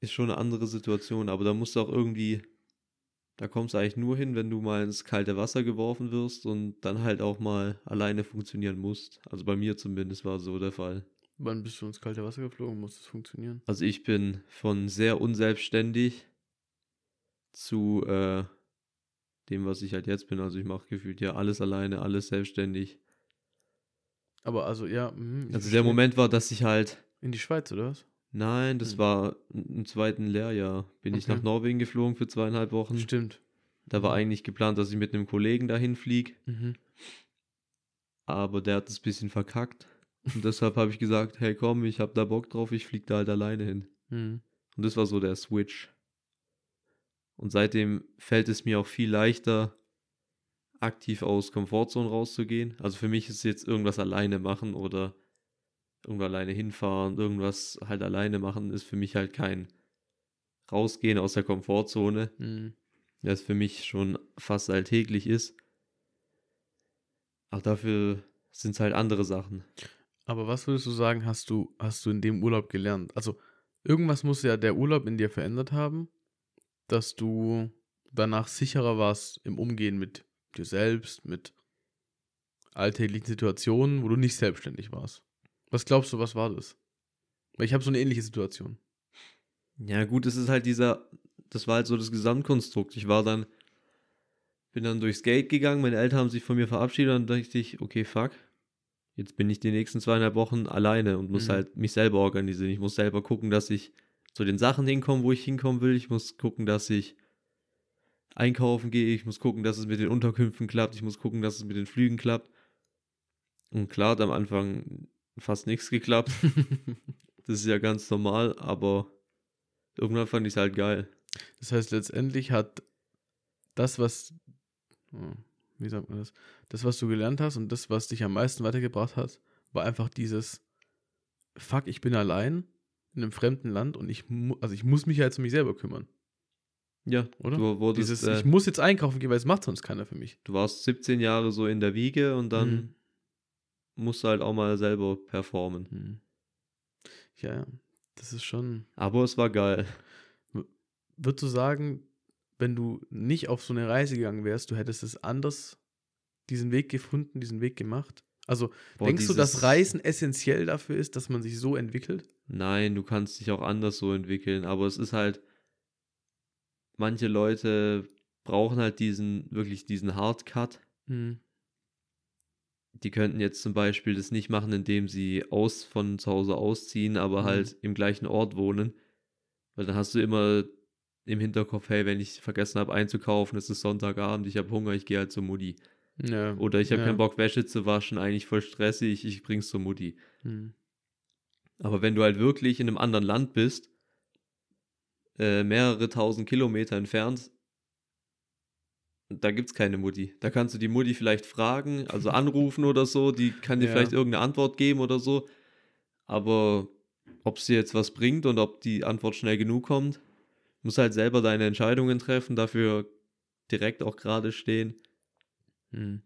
ist schon eine andere Situation, aber da musst du auch irgendwie, da kommst du eigentlich nur hin, wenn du mal ins kalte Wasser geworfen wirst und dann halt auch mal alleine funktionieren musst. Also bei mir zumindest war so der Fall. Wann bist du ins kalte Wasser geflogen? Muss das funktionieren? Also ich bin von sehr unselbstständig zu äh, dem, was ich halt jetzt bin. Also ich mache gefühlt ja alles alleine, alles selbstständig. Aber also, ja. mhm, ich Also der. Moment war, dass ich halt, In die Schweiz, oder was? nein, das Hm. war im zweiten Lehrjahr, bin ich Okay. nach Norwegen geflogen für zweieinhalb Wochen. Stimmt. Da war eigentlich geplant, dass ich mit einem Kollegen dahin fliege, Mhm. aber der hat es ein bisschen verkackt. Und deshalb habe ich gesagt, hey komm, ich habe da Bock drauf, ich fliege da halt alleine hin. Mhm. Und das war so der Switch. Und seitdem fällt es mir auch viel leichter, aktiv aus Komfortzone rauszugehen. Also für mich ist jetzt irgendwas alleine machen oder irgendwo alleine hinfahren, irgendwas halt alleine machen, ist für mich halt kein Rausgehen aus der Komfortzone. Mhm. das für mich schon fast alltäglich ist. Auch dafür sind es halt andere Sachen. Aber was würdest du sagen, hast du, hast du in dem Urlaub gelernt? Also, irgendwas muss ja der Urlaub in dir verändert haben, dass du danach sicherer warst im Umgehen mit dir selbst, mit alltäglichen Situationen, wo du nicht selbstständig warst. Was glaubst du, was war das? Weil ich habe so eine ähnliche Situation. Ja, gut, es ist halt dieser, das war halt so das Gesamtkonstrukt. Ich war dann, bin dann durchs Gate gegangen, meine Eltern haben sich von mir verabschiedet und dann dachte ich, okay, fuck. Jetzt bin ich die nächsten zweieinhalb Wochen alleine und muss Mhm. halt mich selber organisieren. Ich muss selber gucken, dass ich zu den Sachen hinkomme, wo ich hinkommen will. Ich muss gucken, dass ich einkaufen gehe. Ich muss gucken, dass es mit den Unterkünften klappt. Ich muss gucken, dass es mit den Flügen klappt. Und klar hat am Anfang fast nichts geklappt. Das ist ja ganz normal, aber irgendwann fand ich es halt geil. Das heißt, letztendlich hat das, was, hm, wie sagt man das, das, was du gelernt hast und das, was dich am meisten weitergebracht hat, war einfach dieses, fuck, ich bin allein in einem fremden Land und ich, also ich muss mich ja jetzt um mich selber kümmern, Ja, oder? du wurdest, dieses, äh, ich muss jetzt einkaufen gehen, weil es macht sonst keiner für mich. du warst 17 Jahre so in der Wiege und dann Mhm. musst du halt auch mal selber performen. Hm. Ja, ja, das ist schon, Aber es war geil. würdest du sagen, wenn du nicht auf so eine Reise gegangen wärst, du hättest es anders, diesen Weg gefunden, diesen Weg gemacht? Also Boah, denkst du, dass Reisen essentiell dafür ist, dass man sich so entwickelt? Nein, du kannst dich auch anders so entwickeln, aber es ist halt, manche Leute brauchen halt diesen, wirklich diesen Hardcut. Hm. Die könnten jetzt zum Beispiel das nicht machen, indem sie aus von zu Hause ausziehen, aber Mhm. halt im gleichen Ort wohnen. Weil dann hast du immer im Hinterkopf, hey, wenn ich vergessen habe einzukaufen, es ist Sonntagabend, ich habe Hunger, ich gehe halt zur Mutti. Ja. Oder ich habe ja. keinen Bock, Wäsche zu waschen, eigentlich voll stressig, ich bring's zur Mutti. Hm. Aber wenn du halt wirklich in einem anderen Land bist, äh, mehrere tausend Kilometer entfernt, da gibt's keine Mutti. Da kannst du die Mutti vielleicht fragen, also anrufen oder so, die kann dir Ja. vielleicht irgendeine Antwort geben oder so. Aber ob sie jetzt was bringt und ob die Antwort schnell genug kommt, musst halt selber deine Entscheidungen treffen, dafür direkt auch gerade stehen. Hm.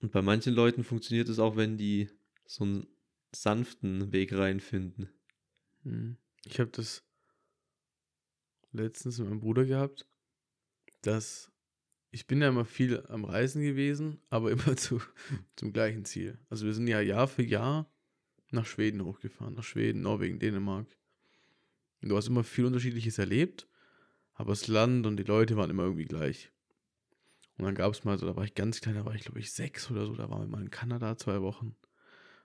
Und bei manchen Leuten funktioniert es auch, wenn die so einen sanften Weg reinfinden. Hm. Ich habe das letztens mit meinem Bruder gehabt, dass ich bin ja immer viel am Reisen gewesen, aber immer zu, zum gleichen Ziel. Also wir sind ja Jahr für Jahr nach Schweden hochgefahren, nach Schweden, Norwegen, Dänemark. Du hast immer viel Unterschiedliches erlebt, aber das Land und die Leute waren immer irgendwie gleich. Und dann gab es mal so, da war ich ganz klein, da war ich glaube ich sechs oder so, da waren wir mal in Kanada zwei Wochen.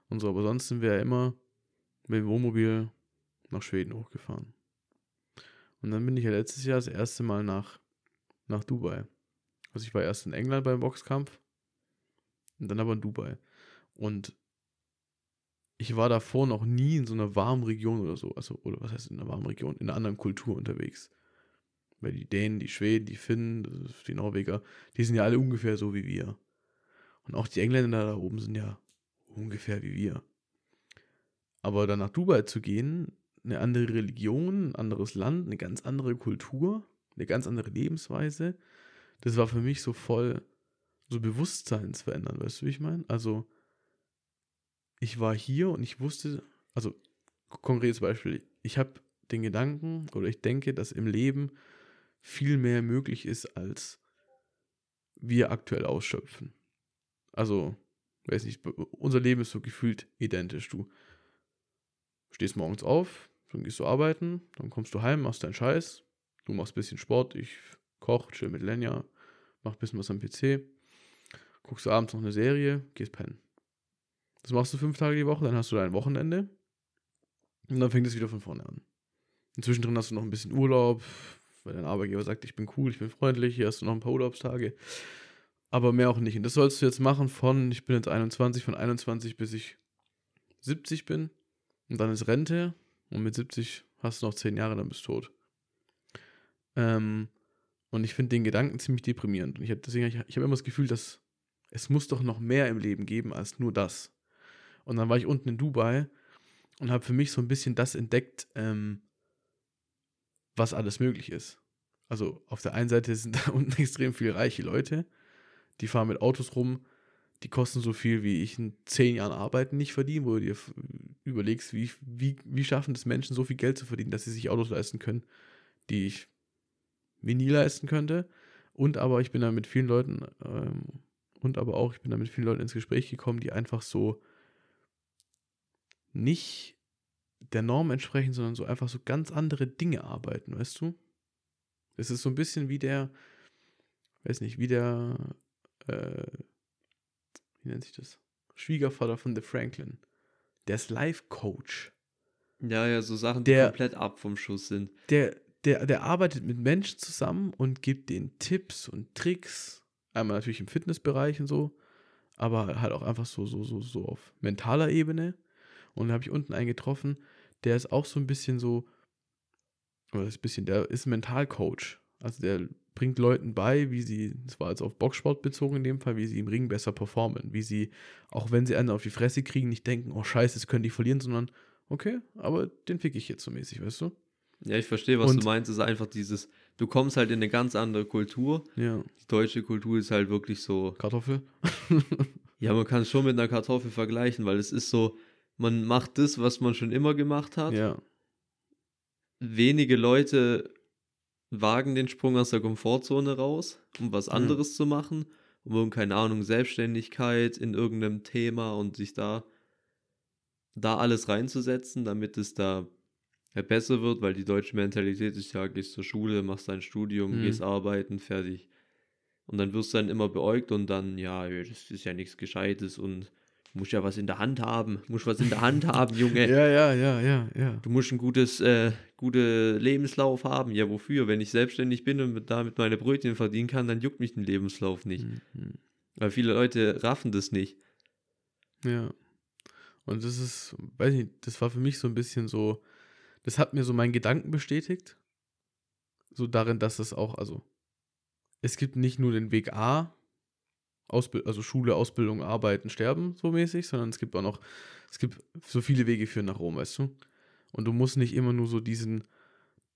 Und so, aber sonst sind wir ja immer mit dem Wohnmobil nach Schweden hochgefahren. Und dann bin ich ja letztes Jahr das erste Mal nach, nach Dubai. Also ich war erst in England beim Boxkampf und dann aber in Dubai. Und ich war davor noch nie in so einer warmen Region oder so. Also, oder was heißt in einer warmen Region? In einer anderen Kultur unterwegs. Weil die Dänen, die Schweden, die Finnen, die Norweger, die sind ja alle ungefähr so wie wir. Und auch die Engländer da oben sind ja ungefähr wie wir. Aber dann nach Dubai zu gehen, eine andere Religion, ein anderes Land, eine ganz andere Kultur, eine ganz andere Lebensweise, das war für mich so voll so Bewusstseinsverändern, weißt du, wie ich meine? Also, ich war hier und ich wusste, also konkretes Beispiel, ich habe den Gedanken oder ich denke, dass im Leben viel mehr möglich ist, als wir aktuell ausschöpfen. Also, weiß nicht, unser Leben ist so gefühlt identisch. Du stehst morgens auf, dann gehst du arbeiten, dann kommst du heim, machst deinen Scheiß, du machst ein bisschen Sport, ich koch, chill mit Lenja, mach ein bisschen was am PC, guckst abends noch eine Serie, gehst pennen. Das machst du fünf Tage die Woche, dann hast du dein Wochenende und dann fängt es wieder von vorne an. Inzwischen drin hast du noch ein bisschen Urlaub, weil dein Arbeitgeber sagt, ich bin cool, ich bin freundlich, hier hast du noch ein paar Urlaubstage. Aber mehr auch nicht. Und das sollst du jetzt machen von, ich bin jetzt 21, von 21 bis ich 70 bin. Und dann ist Rente. Und mit 70 hast du noch 10 Jahre, dann bist du tot. Ähm, und ich finde den Gedanken ziemlich deprimierend. Und ich hab, deswegen, habe immer das Gefühl, dass es muss doch noch mehr im Leben geben als nur das. Und dann war ich unten in Dubai und habe für mich so ein bisschen das entdeckt, ähm, was alles möglich ist. Also auf der einen Seite sind da unten extrem viele reiche Leute, die fahren mit Autos rum, die kosten so viel, wie ich in zehn Jahren Arbeiten nicht verdiene, wo du dir überlegst, wie, wie, wie schaffen es Menschen, so viel Geld zu verdienen, dass sie sich Autos leisten können, die ich mir nie leisten könnte. Und aber ich bin da mit vielen Leuten, ähm, und aber auch, ich bin da mit vielen Leuten ins Gespräch gekommen, die einfach so nicht der Norm entsprechen, sondern so einfach so ganz andere Dinge arbeiten, weißt du? Es ist so ein bisschen wie der, weiß nicht, wie der, äh, wie nennt sich das? Schwiegervater von The Franklin. Der ist Life-Coach. Ja, ja, so Sachen, die Der- komplett ab vom Schuss sind. Der, der, der arbeitet mit Menschen zusammen und gibt denen Tipps und Tricks. Einmal natürlich im Fitnessbereich und so, aber halt auch einfach so, so, so, so auf mentaler Ebene. Und da habe ich unten einen getroffen, der ist auch so ein bisschen so, oder ist ein bisschen, der ist Mentalcoach. Also der bringt Leuten bei, wie sie, das war jetzt auf Boxsport bezogen in dem Fall, wie sie im Ring besser performen. Wie sie, auch wenn sie einen auf die Fresse kriegen, nicht denken, oh scheiße, jetzt können die verlieren, sondern okay, aber den fick ich jetzt so mäßig, weißt du? Ja, ich verstehe, was Und- du meinst. Es ist einfach dieses, du kommst halt in eine ganz andere Kultur. Ja. Die deutsche Kultur ist halt wirklich so, Kartoffel? ja, man kann es schon mit einer Kartoffel vergleichen, weil es ist so, man macht das, was man schon immer gemacht hat. ja. Wenige Leute wagen den Sprung aus der Komfortzone raus, um was anderes zu machen. um irgendeine Ahnung, Selbstständigkeit in irgendeinem Thema und sich da, da alles reinzusetzen, damit es da besser wird, weil die deutsche Mentalität ist ja, gehst zur Schule, machst dein Studium, Mhm. gehst arbeiten, fertig. Und dann wirst du dann immer beäugt und dann, ja, das ist ja nichts Gescheites und musst ja was in der Hand haben, du musst was in der Hand haben, Junge. Ja, ja, ja, ja, ja. Du musst ein gutes, äh, gute Lebenslauf haben. Ja, wofür? Wenn ich selbstständig bin und mit- damit meine Brötchen verdienen kann, dann juckt mich den Lebenslauf nicht. Mhm. Weil viele Leute raffen das nicht. Ja. Und das ist, weiß nicht, das war für mich so ein bisschen so, das hat mir so meinen Gedanken bestätigt. So darin, dass es auch, also, es gibt nicht nur den Weg A, Ausbild also Schule, Ausbildung, Arbeiten, Sterben, so mäßig, sondern es gibt auch noch, es gibt so viele Wege führen nach Rom, weißt du? Und du musst nicht immer nur so diesen,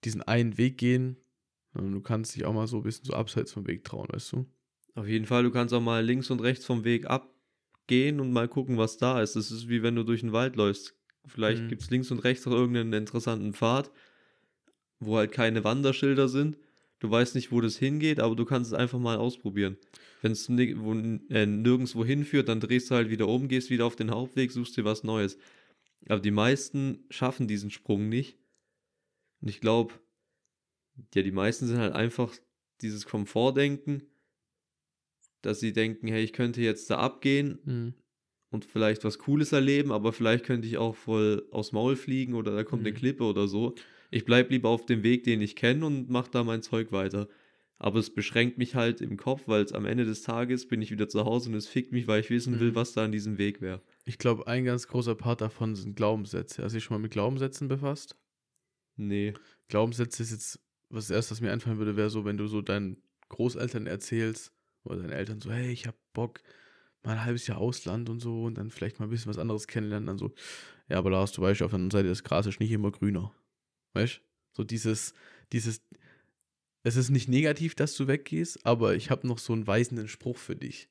diesen einen Weg gehen, sondern du kannst dich auch mal so ein bisschen so abseits vom Weg trauen, weißt du? Auf jeden Fall, du kannst auch mal links und rechts vom Weg abgehen und mal gucken, was da ist. Das ist wie wenn du durch den Wald läufst. Vielleicht Mhm. gibt es links und rechts noch irgendeinen interessanten Pfad, wo halt keine Wanderschilder sind. Du weißt nicht, wo das hingeht, aber du kannst es einfach mal ausprobieren. Wenn es äh, nirgendwo hinführt, dann drehst du halt wieder um, gehst wieder auf den Hauptweg, suchst dir was Neues. Aber die meisten schaffen diesen Sprung nicht. Und ich glaube, ja, die meisten sind halt einfach dieses Komfortdenken, dass sie denken, hey, ich könnte jetzt da abgehen Mhm. und vielleicht was Cooles erleben, aber vielleicht könnte ich auch voll aufs Maul fliegen oder da kommt eine Mhm. Klippe oder so. Ich bleibe lieber auf dem Weg, den ich kenne und mache da mein Zeug weiter. Aber es beschränkt mich halt im Kopf, weil es am Ende des Tages bin ich wieder zu Hause und es fickt mich, weil ich wissen will, Mhm. was da an diesem Weg wäre. Ich glaube, ein ganz großer Part davon sind Glaubenssätze. Hast du dich schon mal mit Glaubenssätzen befasst? Nee. Glaubenssätze ist jetzt, was das erste, was mir einfallen würde, wäre so, wenn du so deinen Großeltern erzählst oder deinen Eltern so, hey, ich hab Bock, mal ein halbes Jahr Ausland und so und dann vielleicht mal ein bisschen was anderes kennenlernen, dann so, ja, aber Lars, du weißt ja, auf der anderen Seite, das Gras ist nicht immer grüner. Weißt So dieses, dieses, es ist nicht negativ, dass du weggehst, aber ich habe noch so einen weisenden Spruch für dich.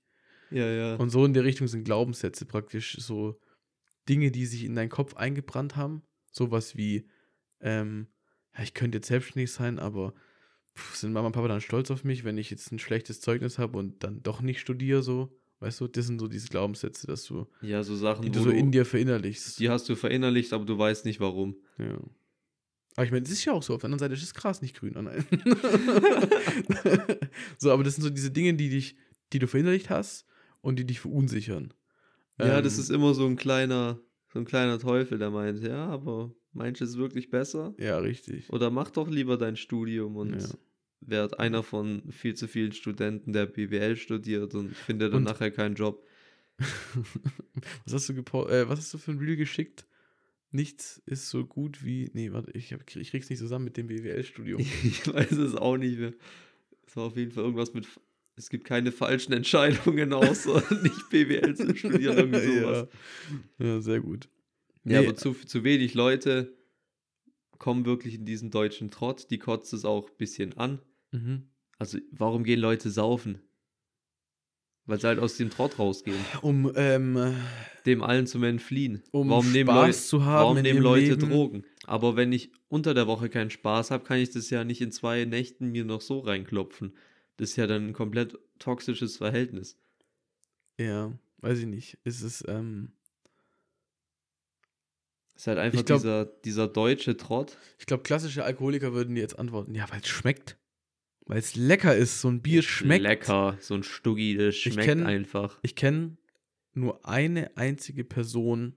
Ja, ja. Und so in der Richtung sind Glaubenssätze praktisch so Dinge, die sich in deinen Kopf eingebrannt haben. Sowas wie, ähm, ja, ich könnte jetzt selbstständig sein, aber pff, sind Mama und Papa dann stolz auf mich, wenn ich jetzt ein schlechtes Zeugnis habe und dann doch nicht studiere, so. Weißt du, das sind so diese Glaubenssätze, dass du, ja, so Sachen, die du so in dir verinnerlichst. die hast du verinnerlicht, aber du weißt nicht warum. Ja. Aber ich meine, das ist ja auch so. Auf der anderen Seite ist das Gras nicht grün. Oh nein. so, aber das sind so diese Dinge, die dich, die du verinnerlicht hast und die dich verunsichern. Ja, Ähm, das ist immer so ein kleiner, so ein kleiner Teufel, der meint, ja, aber meinst du es wirklich besser? Ja, richtig. Oder mach doch lieber dein Studium und Ja. werd einer von viel zu vielen Studenten, der BWL studiert und findet dann Und- nachher keinen Job. was hast du äh, was hast du für ein Reel geschickt? Nichts ist so gut wie. Nee, warte, ich, hab, ich krieg's nicht zusammen mit dem BWL-Studium. Ich weiß es auch nicht mehr. Es war auf jeden Fall irgendwas mit, es gibt keine falschen Entscheidungen, außer nicht BWL zu studieren, irgendwie sowas. ja. ja, sehr gut. Ja, Nee. aber zu, zu wenig Leute kommen wirklich in diesen deutschen Trott. Die kotzt es auch ein bisschen an. Mhm. Also, warum gehen Leute saufen? Weil sie halt aus dem Trott rausgehen. Um, ähm, Dem allen zum Entfliehen. um warum nehmen, Spaß Leute, zu haben warum nehmen Leute Leben. Drogen? Aber wenn ich unter der Woche keinen Spaß habe, kann ich das ja nicht in zwei Nächten mir noch so reinklopfen. Das ist ja dann ein komplett toxisches Verhältnis. Ja, weiß ich nicht. Es ist, ähm, Es ist halt einfach glaub- dieser, dieser deutsche Trott. ich glaube, klassische Alkoholiker würden dir jetzt antworten, ja, weil es schmeckt. Weil es lecker ist. So ein Bier schmeckt. Lecker, so ein Stuggi, das schmeckt kenn- einfach. Ich kenne nur eine einzige Person,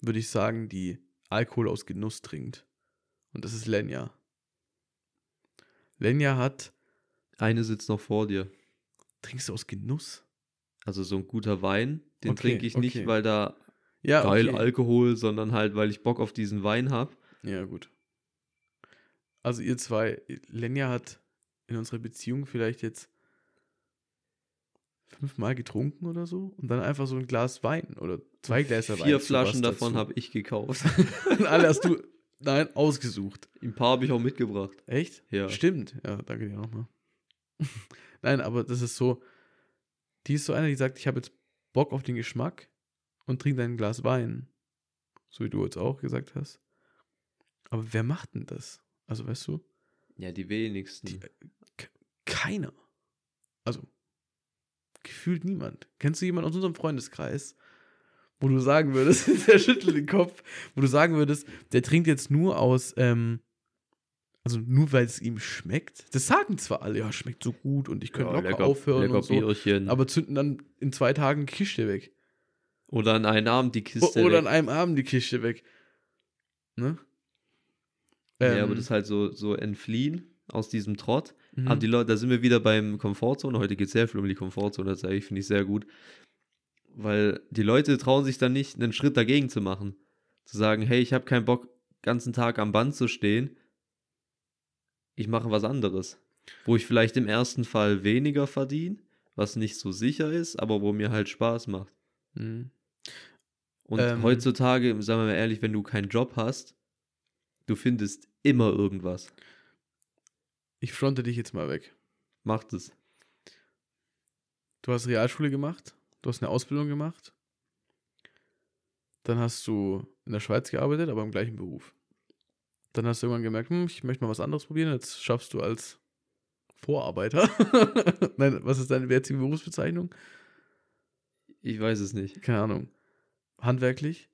würde ich sagen, die Alkohol aus Genuss trinkt. Und das ist Lenja. Lenja hat. Eine sitzt noch vor dir. Trinkst du aus Genuss? Also so ein guter Wein, den Okay, trinke ich nicht, okay. weil da Ja, geil okay. Alkohol, sondern halt, weil ich Bock auf diesen Wein habe. Ja, gut. Also ihr zwei, Lenja hat in unserer Beziehung vielleicht jetzt fünfmal getrunken oder so und dann einfach so ein Glas Wein oder zwei Gläser Wein. Vier Flaschen davon habe ich gekauft. Und alle hast du, nein, ausgesucht. Ein paar habe ich auch mitgebracht. Echt? Ja. Stimmt. Ja, danke dir nochmal. nein, aber das ist so, die ist so einer, die sagt, ich habe jetzt Bock auf den Geschmack und trinkt ein Glas Wein. So wie du jetzt auch gesagt hast. Aber wer macht denn das? Also weißt du? Ja, die wenigsten. Die- Keiner. Also, gefühlt niemand. Kennst du jemanden aus unserem Freundeskreis, wo du sagen würdest, der schüttelt den Kopf, wo du sagen würdest, der trinkt jetzt nur aus, ähm, also nur weil es ihm schmeckt. Das sagen zwar alle, ja, schmeckt so gut und ich könnte Ja, locker lecker- aufhören lecker und so, Bierchen. aber zünden dann in zwei Tagen die Kiste weg. Oder an einem Abend die O- Kiste. Oder an weg. einem Abend die Kiste weg. Ne? Ja, aber Ähm, das ist halt so, so entfliehen aus diesem Trott. mhm. Aber die Leute, da sind wir wieder beim Komfortzone. Heute geht es sehr viel um die Komfortzone, das sage ich, finde ich sehr gut. Weil die Leute trauen sich dann nicht, einen Schritt dagegen zu machen. Zu sagen, hey, ich habe keinen Bock, den ganzen Tag am Band zu stehen. Ich mache was anderes. Wo ich vielleicht im ersten Fall weniger verdiene, was nicht so sicher ist, aber wo mir halt Spaß macht. Mhm. Und Ähm. heutzutage, sagen wir mal ehrlich, wenn du keinen Job hast, du findest immer irgendwas. Ich fronte dich jetzt mal weg. Macht es. Du hast Realschule gemacht, du hast eine Ausbildung gemacht, dann hast du in der Schweiz gearbeitet, aber im gleichen Beruf. Dann hast du irgendwann gemerkt, hm, ich möchte mal was anderes probieren, jetzt schaffst du als Vorarbeiter. Nein, was ist deine jetzige Berufsbezeichnung? Ich weiß es nicht. Keine Ahnung. Handwerklich.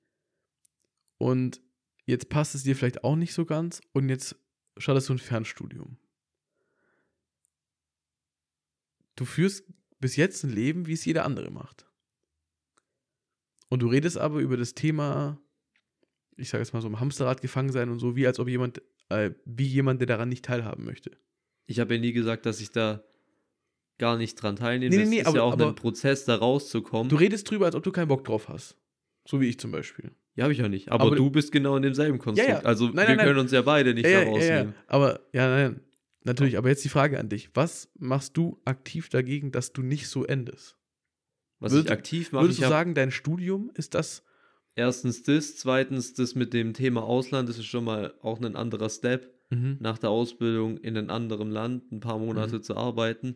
Und jetzt passt es dir vielleicht auch nicht so ganz und jetzt startest du ein Fernstudium. Du führst bis jetzt ein Leben, wie es jeder andere macht. Und du redest aber über das Thema, ich sage jetzt mal so im Hamsterrad gefangen sein und so, wie als ob jemand, äh, wie jemand, der daran nicht teilhaben möchte. Ich habe ja nie gesagt, dass ich da gar nicht dran teilnehme. Nee, nee, das nee, ist aber- ja auch ein Prozess, da rauszukommen. Du redest drüber, als ob du keinen Bock drauf hast. So wie ich zum Beispiel. Ja, habe ich ja nicht. Aber, Aber- du bist genau in demselben Konstrukt. Ja, ja. Also Nein, wir nein, nein. können uns ja beide nicht da rausnehmen. Aber, ja, nein, natürlich. Aber jetzt die Frage an dich. Was machst du aktiv dagegen, dass du nicht so endest? Was Würdest- ich aktiv mache, Würdest du sagen, dein Studium ist das? erstens das, zweitens das mit dem Thema Ausland, das ist schon mal auch ein anderer Step. Mhm. nach der Ausbildung in einem anderen Land ein paar Monate Mhm. zu arbeiten,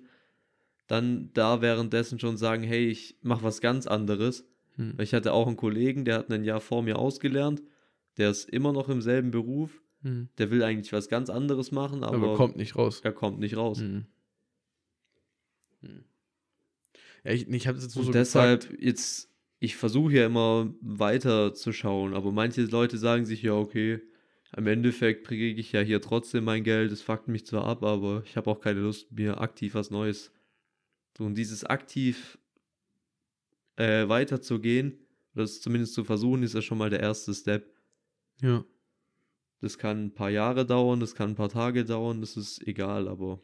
dann da währenddessen schon sagen, hey, ich mache was ganz anderes. Hm. Ich hatte auch einen Kollegen, der hat ein Jahr vor mir ausgelernt, der ist immer noch im selben Beruf, Hm. der will eigentlich was ganz anderes machen, aber, Aber, kommt nicht raus. er kommt nicht raus. Hm. Hm. Ja, ich, ich habe jetzt Und so deshalb gefragt. jetzt, ich versuche ja immer weiter zu schauen, aber manche Leute sagen sich ja, okay, im Endeffekt kriege ich ja hier trotzdem mein Geld, es fuckt mich zwar ab, aber ich habe auch keine Lust, mir aktiv was Neues. So, und dieses aktiv äh, weiterzugehen, oder es zumindest zu versuchen, ist ja schon mal der erste Step. Ja. Das kann ein paar Jahre dauern, das kann ein paar Tage dauern, das ist egal, aber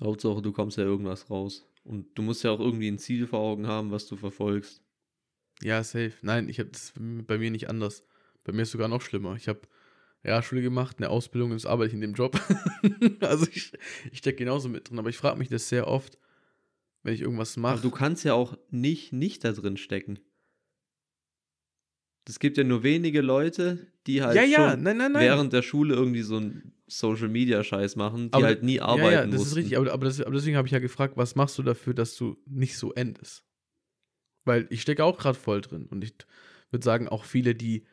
Hauptsache, du kommst ja irgendwas raus. Und du musst ja auch irgendwie ein Ziel vor Augen haben, was du verfolgst. Ja, safe. Nein, ich habe das bei mir nicht anders. Bei mir ist sogar noch schlimmer. Ich habe Realschule gemacht, eine Ausbildung, jetzt arbeite ich in dem Job. also ich, ich stecke genauso mit drin, aber ich frage mich das sehr oft, wenn ich irgendwas Aber mache. du kannst ja auch nicht nicht da drin stecken. Es gibt ja nur wenige Leute, die halt ja, ja, nein, nein, nein. während der Schule irgendwie so einen Social Media Scheiß machen, die Aber- halt nie ja, arbeiten ja, das mussten. ist richtig, aber, aber, das, aber deswegen habe ich ja gefragt, was machst du dafür, dass du nicht so endest? Weil ich stecke auch gerade voll drin und ich würde sagen, auch viele, die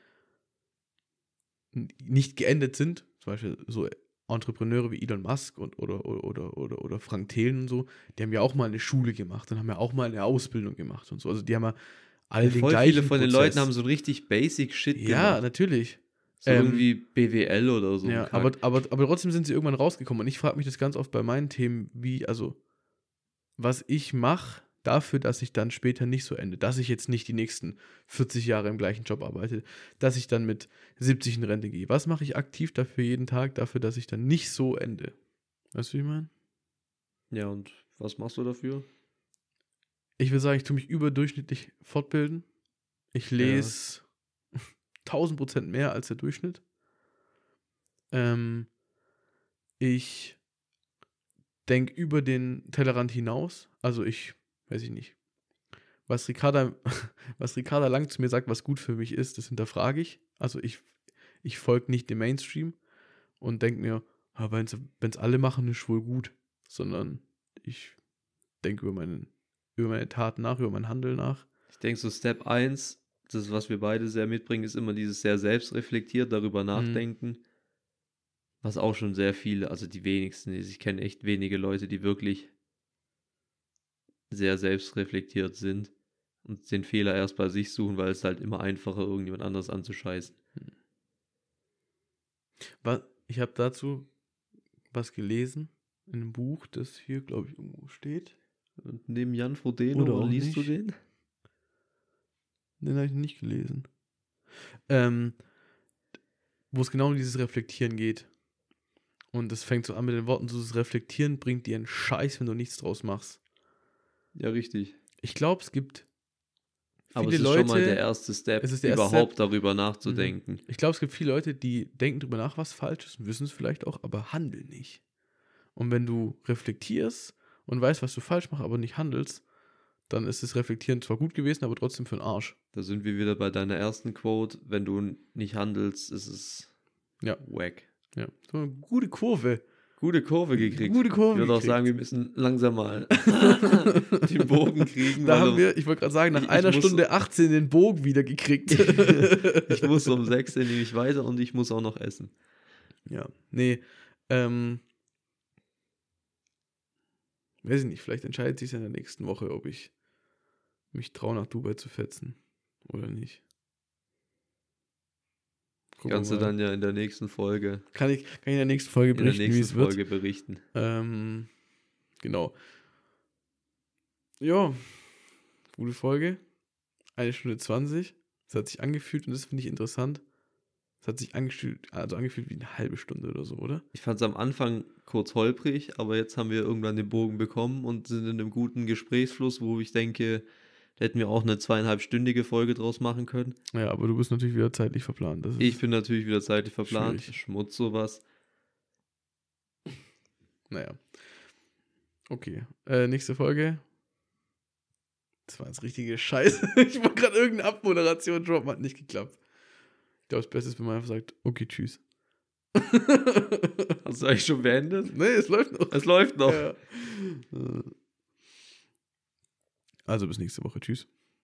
nicht geendet sind, zum Beispiel so Entrepreneure wie Elon Musk und, oder, oder, oder, oder, oder Frank Thelen und so, die haben ja auch mal eine Schule gemacht und haben ja auch mal eine Ausbildung gemacht und so. Also die haben ja all Ja, den voll gleichen viele von den. Leuten haben so richtig basic Shit Ja, gemacht. natürlich. So ähm, irgendwie BWL oder so. Ja, aber, aber, aber trotzdem sind sie irgendwann rausgekommen. Und ich frage mich das ganz oft bei meinen Themen, wie, also, was ich mache dafür, dass ich dann später nicht so ende. Dass ich jetzt nicht die nächsten 40 Jahre im gleichen Job arbeite. Dass ich dann mit 70 in Rente gehe. Was mache ich aktiv dafür jeden Tag, dafür, dass ich dann nicht so ende? Weißt du, wie ich meine? ja, und was machst du dafür? Ich will sagen, ich tue mich überdurchschnittlich fortbilden. Ich lese 1000 Prozent mehr als der Durchschnitt. Ähm, ich denke über den Tellerrand hinaus. Also ich, weiß ich nicht. Was Ricarda, was Ricarda Lang zu mir sagt, was gut für mich ist, das hinterfrage ich. Also ich, ich folge nicht dem Mainstream und denke mir, wenn es alle machen, ist wohl gut. Sondern ich denke über, meinen, über meine Taten nach, über mein Handeln nach. Ich denke, so Step 1, das, was wir beide sehr mitbringen, ist immer dieses sehr selbstreflektiert, darüber Mhm. nachdenken. Was auch schon sehr viele, also die wenigsten. Ich kenne echt wenige Leute, die wirklich sehr selbstreflektiert sind und den Fehler erst bei sich suchen, weil es halt immer einfacher, irgendjemand anders anzuscheißen. Was, ich habe dazu was gelesen in einem Buch, das hier, glaube ich, irgendwo steht. Und neben Jan Frodeno, Oder auch liest du nicht. den? Den habe ich nicht gelesen. Ähm, wo es genau um dieses Reflektieren geht. Und das fängt so an mit den Worten, so das Reflektieren bringt dir einen Scheiß, wenn du nichts draus machst. Ja, richtig. Ich glaube, es gibt Aber viele es ist schon mal Leute- der erste Step, Es ist der erste Mhm. überhaupt darüber nachzudenken. Ich glaube, es gibt viele Leute, die denken drüber nach, was falsch ist wissen es vielleicht auch, aber handeln nicht. Und wenn du reflektierst und weißt, was du falsch machst, aber nicht handelst, dann ist das Reflektieren zwar gut gewesen, aber trotzdem für den Arsch. Da sind wir wieder bei deiner ersten Quote. Wenn du nicht handelst, ist es Ja. wack. Ja. So eine gute Kurve. Gute Kurve gekriegt. Gute Kurve. ich würde auch gekriegt. sagen, wir müssen langsam mal den Bogen kriegen. da haben wir, ich wollte gerade sagen, nach Ich einer muss- Stunde 18 den Bogen wieder gekriegt. ich muss um 6 Uhr nämlich weiter und ich muss auch noch essen. Ja, nee, ähm, weiß ich nicht, vielleicht entscheidet sich in der nächsten Woche, ob ich mich traue, nach Dubai zu fetzen oder nicht. Gucken Kannst du dann ja in der nächsten Folge, Kann ich, kann ich in der nächsten Folge in der berichten, wie nächsten es wird. Folge berichten. Ähm, genau. Ja, gute Folge. Eine Stunde 20. Das hat sich angefühlt und das finde ich interessant. Es hat sich angefühlt, also angefühlt wie eine halbe Stunde oder so, oder? Ich fand es am Anfang kurz holprig, aber jetzt haben wir irgendwann den Bogen bekommen und sind in einem guten Gesprächsfluss, wo ich denke, da hätten wir auch eine zweieinhalbstündige Folge draus machen können. Ja, aber du bist natürlich wieder zeitlich verplant. Das ist, Ich bin natürlich wieder zeitlich verplant. Schwierig. Schmutz sowas. Naja. Okay. Äh, nächste Folge. Das war jetzt richtige Scheiße. Ich wollte gerade irgendeine Abmoderation droppen, hat nicht geklappt. Ich glaube, das Beste ist, wenn man einfach sagt, okay, tschüss. Hast du eigentlich schon beendet? nee, es läuft noch. Es läuft noch. Ja. Also bis nächste Woche. Tschüss.